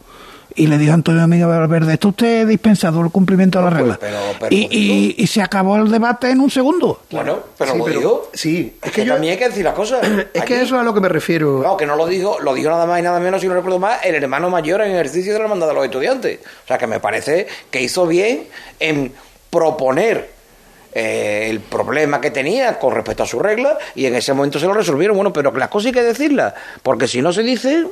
Y le dijo Antonio Domingo Valverde, ¿está usted dispensado el cumplimiento de la regla? pero- pero y, y- y se acabó el debate en un segundo. Bueno, pero Sí, lo pero- digo. sí, es que, también hay que decir las cosas. Es que eso es a lo que me refiero. No, que no lo dijo, lo dijo nada más y nada menos, si no recuerdo más, el hermano mayor en ejercicio de la hermandad de los estudiantes. O sea, que me parece que hizo bien en proponer eh, el problema que tenía con respecto a su regla y en ese momento se lo resolvieron. Bueno, pero que las cosas hay que decirlas, porque si no se dice,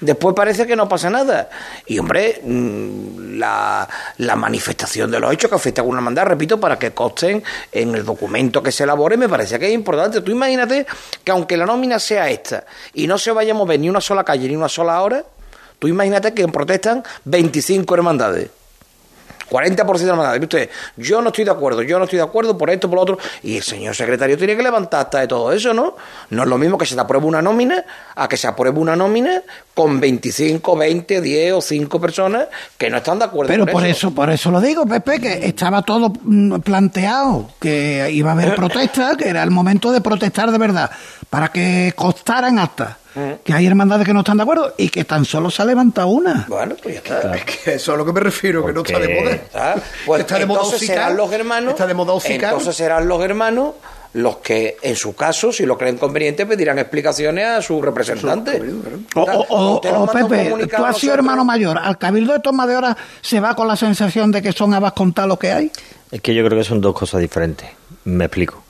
después parece que no pasa nada. Y hombre, mm, la, la manifestación de los hechos que afectan a una hermandad, repito, para que consten en el documento que se elabore, me parece que es importante. Tú imagínate que aunque la nómina sea esta y no se vaya a mover ni una sola calle ni una sola hora, tú imagínate que protestan 25 hermandades. 40% de la hermandad. Usted, yo no estoy de acuerdo, yo no estoy de acuerdo por esto, por lo otro. Y el señor secretario tiene que levantar hasta de todo eso, ¿no? No es lo mismo que se te apruebe una nómina a que se apruebe una nómina con 25, 20, 10 o 5 personas que no están de acuerdo Pero por eso. eso, por eso lo digo, Pepe, que estaba todo mm, planteado, que iba a haber protestas, que era el momento de protestar de verdad, para que constaran acta, que hay hermandades que no están de acuerdo y que tan solo se ha levantado una. Bueno, pues ya está. Es que eso es a lo que me refiero, que no está de moda. ¿Está? Pues Está de moda serán los hermanos. Está de moda hocicar. Entonces serán los hermanos los que, en su caso, si lo creen conveniente, pedirán explicaciones a su representante. O, o- o- Pepe, tú has sido hermano mayor, al cabildo de toma de hora se va con la sensación de que son habas contar lo que hay. Es que yo creo que son dos cosas diferentes. Me explico.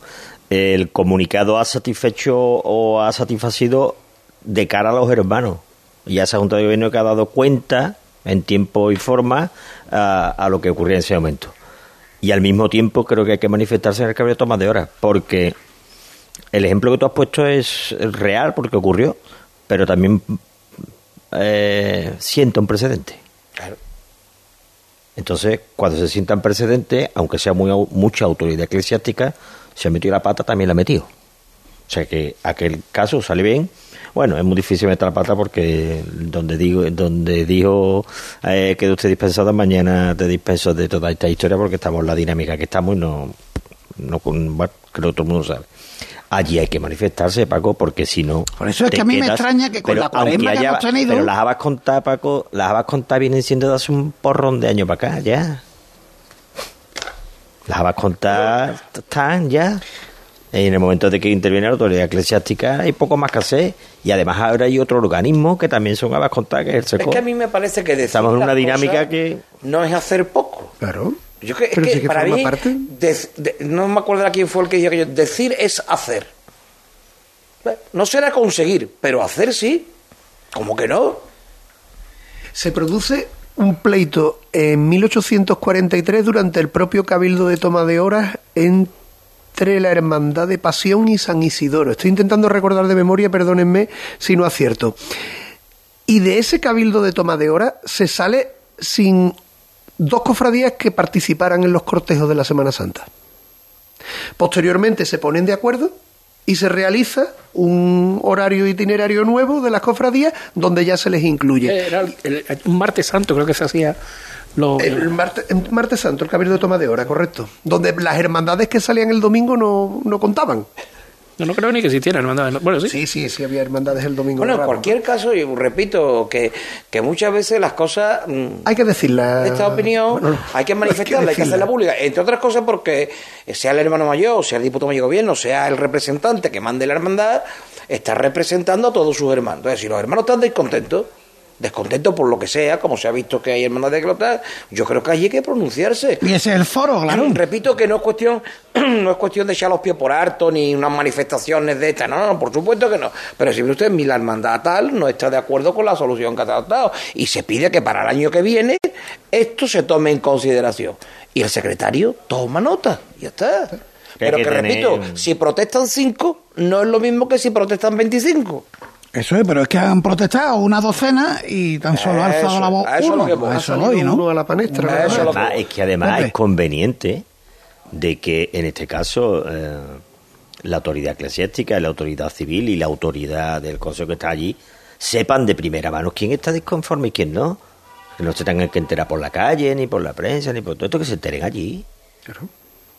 El comunicado ha satisfecho o ha satisfacido de cara a los hermanos. Y a esa Junta de Gobierno que ha dado cuenta en tiempo y forma a, a lo que ocurría en ese momento. Y al mismo tiempo creo que hay que manifestarse en el cambio de toma de horas, porque el ejemplo que tú has puesto es real porque ocurrió, pero también eh, sienta un precedente. Claro. Entonces, cuando se sientan precedentes, aunque sea muy, mucha autoridad eclesiástica, se ha metido la pata, también la ha metido. O sea que aquel caso sale bien. Bueno, es muy difícil meter la pata porque donde digo, donde dijo eh, que usted dispensado, mañana te dispenso de toda esta historia porque estamos en la dinámica que estamos y no, no con- bueno, creo que todo el mundo sabe. Allí hay que manifestarse, Paco, porque si no. Por eso es que a mí me extraña que con pero la cuaresma que hemos tenido- Pero las habas contadas, Paco, las habas contadas vienen siendo de hace un porrón de años para acá, ya. Las habas contadas están ya. En el momento de que interviene la autoridad eclesiástica hay poco más que hacer. Y además ahora hay otro organismo que también son habas contadas, que es el Es SECO. que a mí me parece que decir Estamos en una dinámica que... no es hacer poco. Claro. Yo que, es Pero que sí que para forma mí, parte. de- no me acuerdo de quién fue el que dijo que yo, decir es hacer. No será conseguir, pero hacer sí. ¿Cómo que no? Se produce un pleito en 1843 durante el propio Cabildo de Toma de Horas entre la Hermandad de Pasión y San Isidoro. Estoy intentando recordar de memoria, perdónenme si no acierto. Y de ese Cabildo de Toma de Horas se sale sin dos cofradías que participaran en los cortejos de la Semana Santa. Posteriormente se ponen de acuerdo y se realiza un horario itinerario nuevo de las cofradías donde ya se les incluye. Era un martes santo, creo que se hacía. Lo, El martes, el martes santo, el Cabildo de Toma de Hora, correcto. Donde las hermandades que salían el domingo no, no contaban. No, no creo ni que existiera hermandades. Bueno, sí. Sí, sí, sí había hermandades el domingo. Bueno, en cualquier caso, yo repito que, que muchas veces las cosas. mm, Hay que decirla. Esta opinión Bueno, hay que manifestarla, hay que hacerla decirla. pública. Entre otras cosas porque sea el hermano mayor, sea el diputado mayor de gobierno, sea el representante que mande la hermandad, está representando a todos sus hermanos. Entonces, si los hermanos están descontentos, descontentos por lo que sea, como se ha visto que hay hermandades que lo están, yo creo que allí hay que pronunciarse. Y ese es el foro, claro. Repito que no es cuestión no es cuestión de echar los pies por harto ni unas manifestaciones de estas, no, no, no, por supuesto que no. Pero si ve usted, mi la hermandad tal no está de acuerdo con la solución que ha tratado y se pide que para el año que viene esto se tome en consideración. Y el secretario toma nota, y ya está. Pero que que, tener- repito, si protestan cinco, no es lo mismo que si protestan 25. Eso es, pero es que han protestado una docena y tan solo ha alzado la voz a eso uno. lo que. A Ha eso salido voy, ¿no? uno a la panestra. Eso es lo que Además, es que además Pepe. es conveniente de que en este caso eh, la autoridad eclesiástica, la autoridad civil y la autoridad del consejo que está allí sepan de primera mano quién está disconforme y quién no. Que no se tengan que enterar por la calle, ni por la prensa, ni por todo esto, que se enteren allí. Que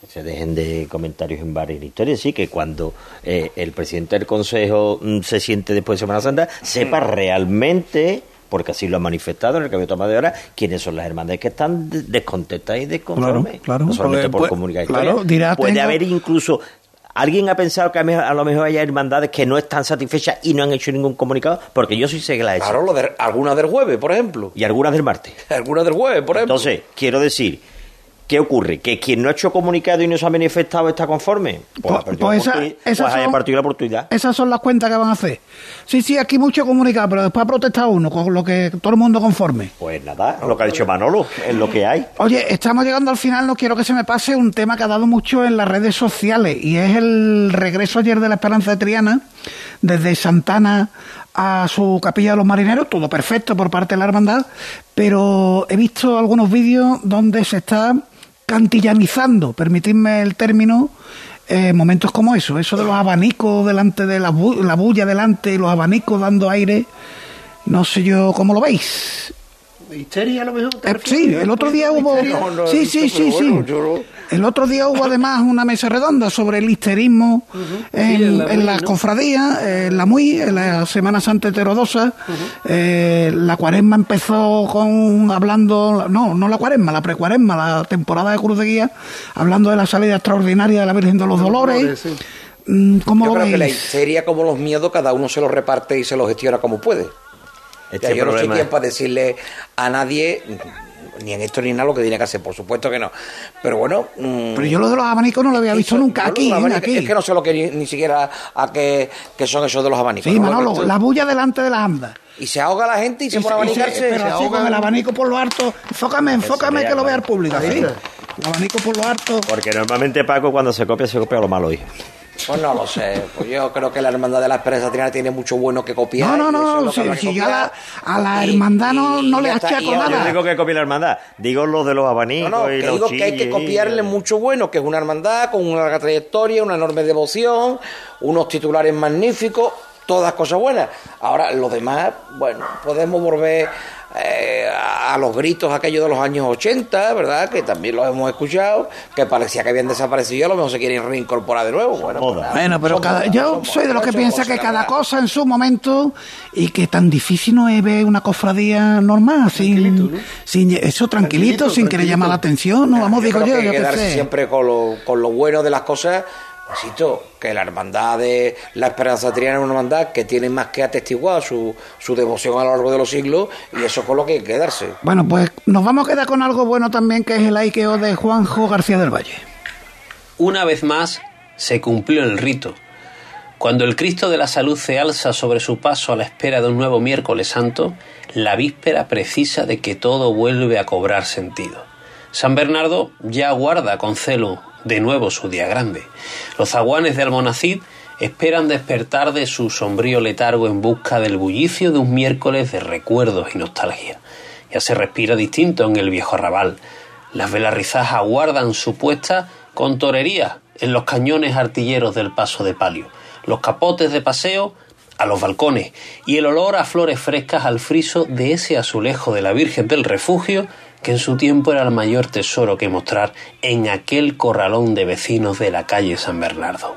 se dejen de comentarios en varias historias, sí, que cuando eh, el presidente del consejo mm, se siente después de Semana Santa, sepa realmente, porque así lo ha manifestado en el cambio de toma de hora, quiénes son las hermandades que están de- descontentas y desconformes. Claro, claro, no solamente porque, por pues, comunicar claro, dirá, Puede tengo- haber incluso... ¿Alguien ha pensado que a, lo mejor hay hermandades que no están satisfechas y no han hecho ningún comunicado? Porque yo sí sé que las he hecho. Claro, lo de, algunas del jueves, por ejemplo. Y algunas del martes. Algunas del jueves, por ejemplo. Entonces, quiero decir, ¿qué ocurre? ¿Que quien no ha hecho comunicado y no se ha manifestado está conforme? Pues, ha perdido pues esa- esas pues haya son- partido la oportunidad. Esas son las cuentas que van a hacer. Sí, sí, aquí mucho comunicado, pero después ha protestado uno, con lo que todo el mundo conforme. Pues nada, lo que ha dicho Manolo, es lo que hay. Oye, estamos llegando al final, no quiero que se me pase un tema que ha dado mucho en las redes sociales y es el regreso ayer de la Esperanza de Triana desde Santana a su capilla de los marineros, todo perfecto por parte de la hermandad, pero he visto algunos vídeos donde se está cantillanizando, permitidme el término, eh, momentos como eso, eso de los abanicos delante de la, bu- la bulla delante y los abanicos dando aire, no sé yo cómo lo veis. ¿Histeria a lo mejor? Eh, sí, el otro día hubo. No, no, sí, sí, sí, sí. bueno, yo El otro día hubo además una mesa redonda sobre el histerismo en, Sí, en la en las ¿no? cofradías, en la MUI, en la Semana Santa Heterodosa. Eh, la cuaresma empezó con hablando, no, no la cuaresma, la precuaresma, la temporada de Cruz de Guía, hablando de la salida extraordinaria de la Virgen de los Dolores. Mm, ¿Cómo Yo lo creo que la veis? histeria, como los miedos, cada uno se los reparte y se los gestiona como puede. Este Ya, yo no soy problema- quien para decirle a nadie, ni en esto ni en nada, lo que tiene que hacer, por supuesto que no. Pero bueno. mm, Pero yo lo de los abanicos no lo había visto nunca aquí, aquí. Es que no sé lo que ni, ni siquiera a qué, qué son esos de los abanicos. Sí, ¿no? Manolo, la bulla delante de las andas. Y se ahoga la gente y se pone a se- abanicarse. pero así con el abanico por lo alto. Enfócame, enfócame que lo vea el público. Así. El abanico por lo alto. Porque normalmente Paco cuando se copia, se copia lo malo hoy. Pues no lo sé. Pues yo creo que la Hermandad de la Esperanza Triana tiene mucho bueno que copiar. No, no, no, lo que si, si yo a la, copiar. a la Y- hermandad no, no y le achaco y Yo nada. digo que copie la hermandad, digo lo de los abanicos No, no, y que los digo que hay que copiarle mucho bueno, que es una hermandad con una larga trayectoria, una enorme devoción, unos titulares magníficos, todas cosas buenas. Ahora, los demás, bueno, podemos volver eh, a a los gritos aquellos de los años 80, ¿verdad? Que también los hemos escuchado, que parecía que habían desaparecido a lo mejor se quieren reincorporar de nuevo. Bueno, pues Bueno, pero cada- yo soy de los que piensa que cada verdad. cosa en su momento y que tan difícil no es ver una cofradía normal, sin, sin eso tranquilito, sin querer llamar la atención, no vamos, digo creo yo, que hay yo que quedarse sé. siempre con lo, con lo bueno de las cosas. Insisto, que la hermandad de la Esperanza Triana es una hermandad que tiene más que atestiguar su, su devoción a lo largo de los siglos y eso es con lo que hay que quedarse. Bueno, pues nos vamos a quedar con algo bueno también, que es el Aikeo de Juanjo García del Valle. Una vez más se cumplió el rito. Cuando el Cristo de la Salud se alza sobre su paso a la espera de un nuevo miércoles santo, la víspera precisa de que todo vuelve a cobrar sentido. San Bernardo ya aguarda con celo de nuevo su día grande. Los zaguanes de Almonacid esperan despertar de su sombrío letargo en busca del bullicio de un miércoles de recuerdos y nostalgia. Ya se respira distinto en el viejo arrabal. Las velas aguardan su puesta con torería en los cañones artilleros del paso de palio, los capotes de paseo a los balcones y el olor a flores frescas al friso de ese azulejo de la Virgen del Refugio que en su tiempo era el mayor tesoro que mostrar en aquel corralón de vecinos de la calle San Bernardo.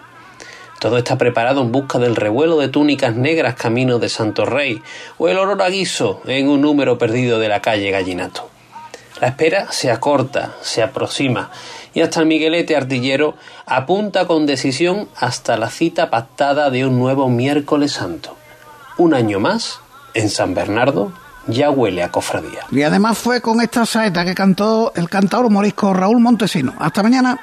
Todo está preparado en busca del revuelo de túnicas negras camino de Santo Rey o el olor a guiso en un número perdido de la calle Gallinato. La espera se acorta, se aproxima y hasta el Miguelete artillero apunta con decisión hasta la cita pactada de un nuevo miércoles santo. Un año más, en San Bernardo, ya huele a cofradía. Y además fue con esta saeta que cantó el cantador morisco Raúl Montesino. Hasta mañana.